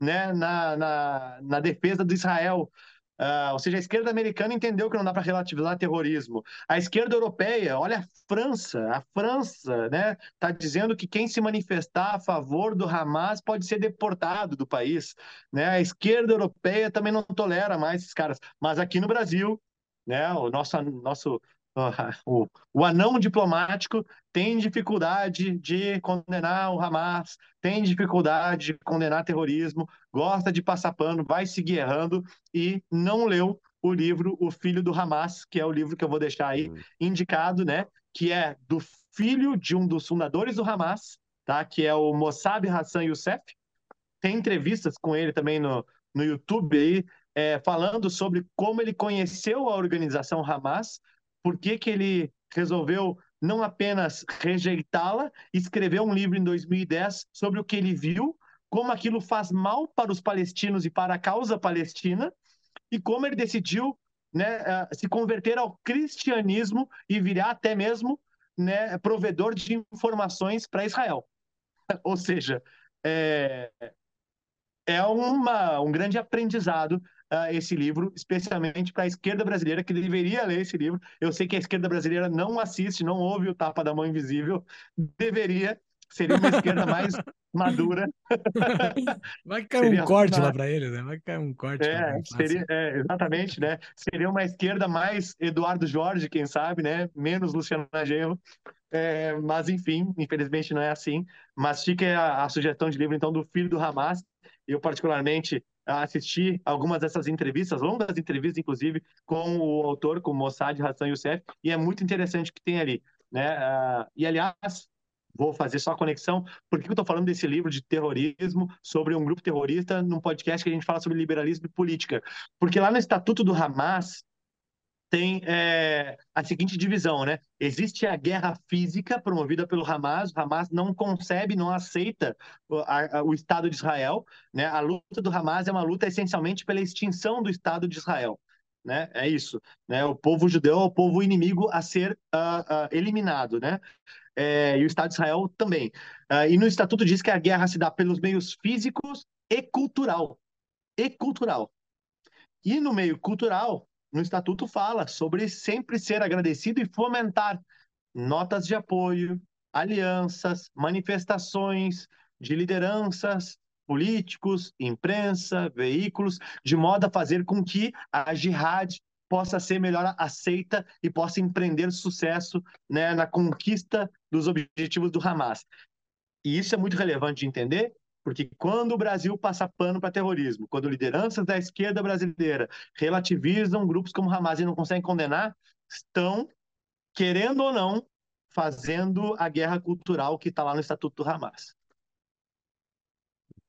né, na, na, na defesa do Israel. Uh, ou seja, a esquerda americana entendeu que não dá para relativizar terrorismo. A esquerda europeia, olha a França, a França, né, está dizendo que quem se manifestar a favor do Hamas pode ser deportado do país. Né? A esquerda europeia também não tolera mais esses caras. Mas aqui no Brasil, né, o nosso, nosso o, o anão diplomático tem dificuldade de condenar o Hamas, tem dificuldade de condenar terrorismo, gosta de passar pano, vai seguir errando e não leu o livro O Filho do Hamas, que é o livro que eu vou deixar aí hum. indicado, né? Que é do filho de um dos fundadores do Hamas, tá? Que é o Mossab Hassan Youssef. Tem entrevistas com ele também no, no YouTube aí, é, falando sobre como ele conheceu a organização Hamas, por que, que ele resolveu não apenas rejeitá-la, escreveu um livro em 2010 sobre o que ele viu, como aquilo faz mal para os palestinos e para a causa palestina, e como ele decidiu né, se converter ao cristianismo e virar até mesmo né, provedor de informações para Israel. Ou seja, é, é uma, um grande aprendizado uh, esse livro, especialmente para a esquerda brasileira, que deveria ler esse livro. Eu sei que a esquerda brasileira não assiste, não ouve o Tapa da Mão Invisível, deveria, seria uma esquerda mais madura. Vai cair seria um corte uma... lá para ele, né? Vai cair um corte. É, seria, é, exatamente, né? Seria uma esquerda mais Eduardo Jorge, quem sabe, né? Menos Luciano Genro. É, mas, enfim, infelizmente não é assim. Mas fica a, a sugestão de livro, então, do Filho do Hamas. Eu, particularmente, assisti algumas dessas entrevistas, longas entrevistas, inclusive, com o autor, com o Mossad Hassan Youssef, e é muito interessante o que tem ali. Né? Uh, e, aliás, vou fazer só a conexão, por que eu estou falando desse livro de terrorismo, sobre um grupo terrorista, num podcast que a gente fala sobre liberalismo e política? Porque lá no Estatuto do Hamas, tem é, a seguinte divisão, né? Existe a guerra física promovida pelo Hamas, o Hamas não concebe, não aceita o, a, o Estado de Israel, né? A luta do Hamas é uma luta essencialmente pela extinção do Estado de Israel, né? É isso, né? O povo judeu é o povo inimigo a ser uh, uh, eliminado, né? É, e o Estado de Israel também. Uh, e no Estatuto diz que a guerra se dá pelos meios físicos e cultural. E cultural. E no meio cultural, no estatuto fala sobre sempre ser agradecido e fomentar notas de apoio, alianças, manifestações de lideranças, políticos, imprensa, veículos, de modo a fazer com que a jihad possa ser melhor aceita e possa empreender sucesso né, na conquista dos objetivos do Hamas. E isso é muito relevante de entender, porque quando o Brasil passa pano para terrorismo, quando lideranças da esquerda brasileira relativizam grupos como Hamas e não conseguem condenar, estão, querendo ou não, fazendo a guerra cultural que está lá no Estatuto do Hamas.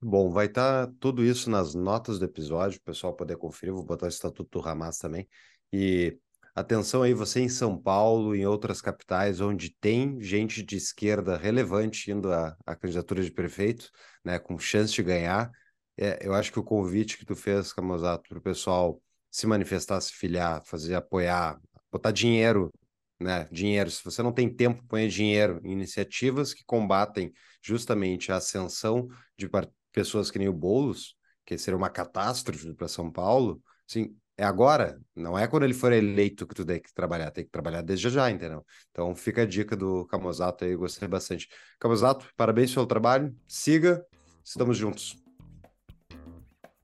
Bom, vai estar tá tudo isso nas notas do episódio, o pessoal poder conferir. Vou botar o Estatuto do Hamas também. E Atenção aí, você em São Paulo, em outras capitais, onde tem gente de esquerda relevante indo à, à candidatura de prefeito, né, com chance de ganhar. É, eu acho que o convite que tu fez, Camozato, para o pessoal se manifestar, se filiar, fazer apoiar, botar dinheiro, né? Dinheiro. Se você não tem tempo, ponha dinheiro em iniciativas que combatem justamente a ascensão de pessoas que nem o Boulos, que seria uma catástrofe para São Paulo. Sim, é agora, não é quando ele for eleito que tu tem que trabalhar, tem que trabalhar desde já, entendeu? Então fica a dica do Camozato aí, gostei bastante. Camozato, parabéns pelo trabalho, siga, estamos juntos.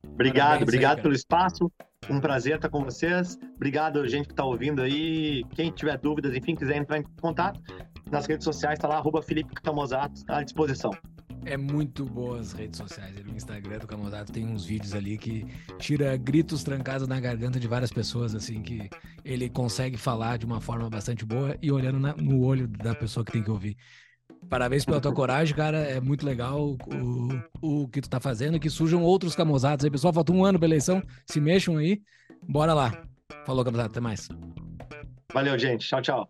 Obrigado, parabéns, obrigado aí, pelo espaço, um prazer estar com vocês, obrigado gente que está ouvindo aí, quem tiver dúvidas, enfim, quiser entrar em contato, nas redes sociais está lá, arroba Felipe Camozato, à disposição. É muito boa as redes sociais. No Instagram do Camodato tem uns vídeos ali que tira gritos trancados na garganta de várias pessoas, assim, que ele consegue falar de uma forma bastante boa e olhando na, no olho da pessoa que tem que ouvir. Parabéns pela tua coragem, cara. É muito legal o, o que tu tá fazendo. Que surjam outros camozados aí. Pessoal, falta um ano pra eleição. Se mexam aí. Bora lá. Falou, camosado. Até mais. Valeu, gente. Tchau, tchau.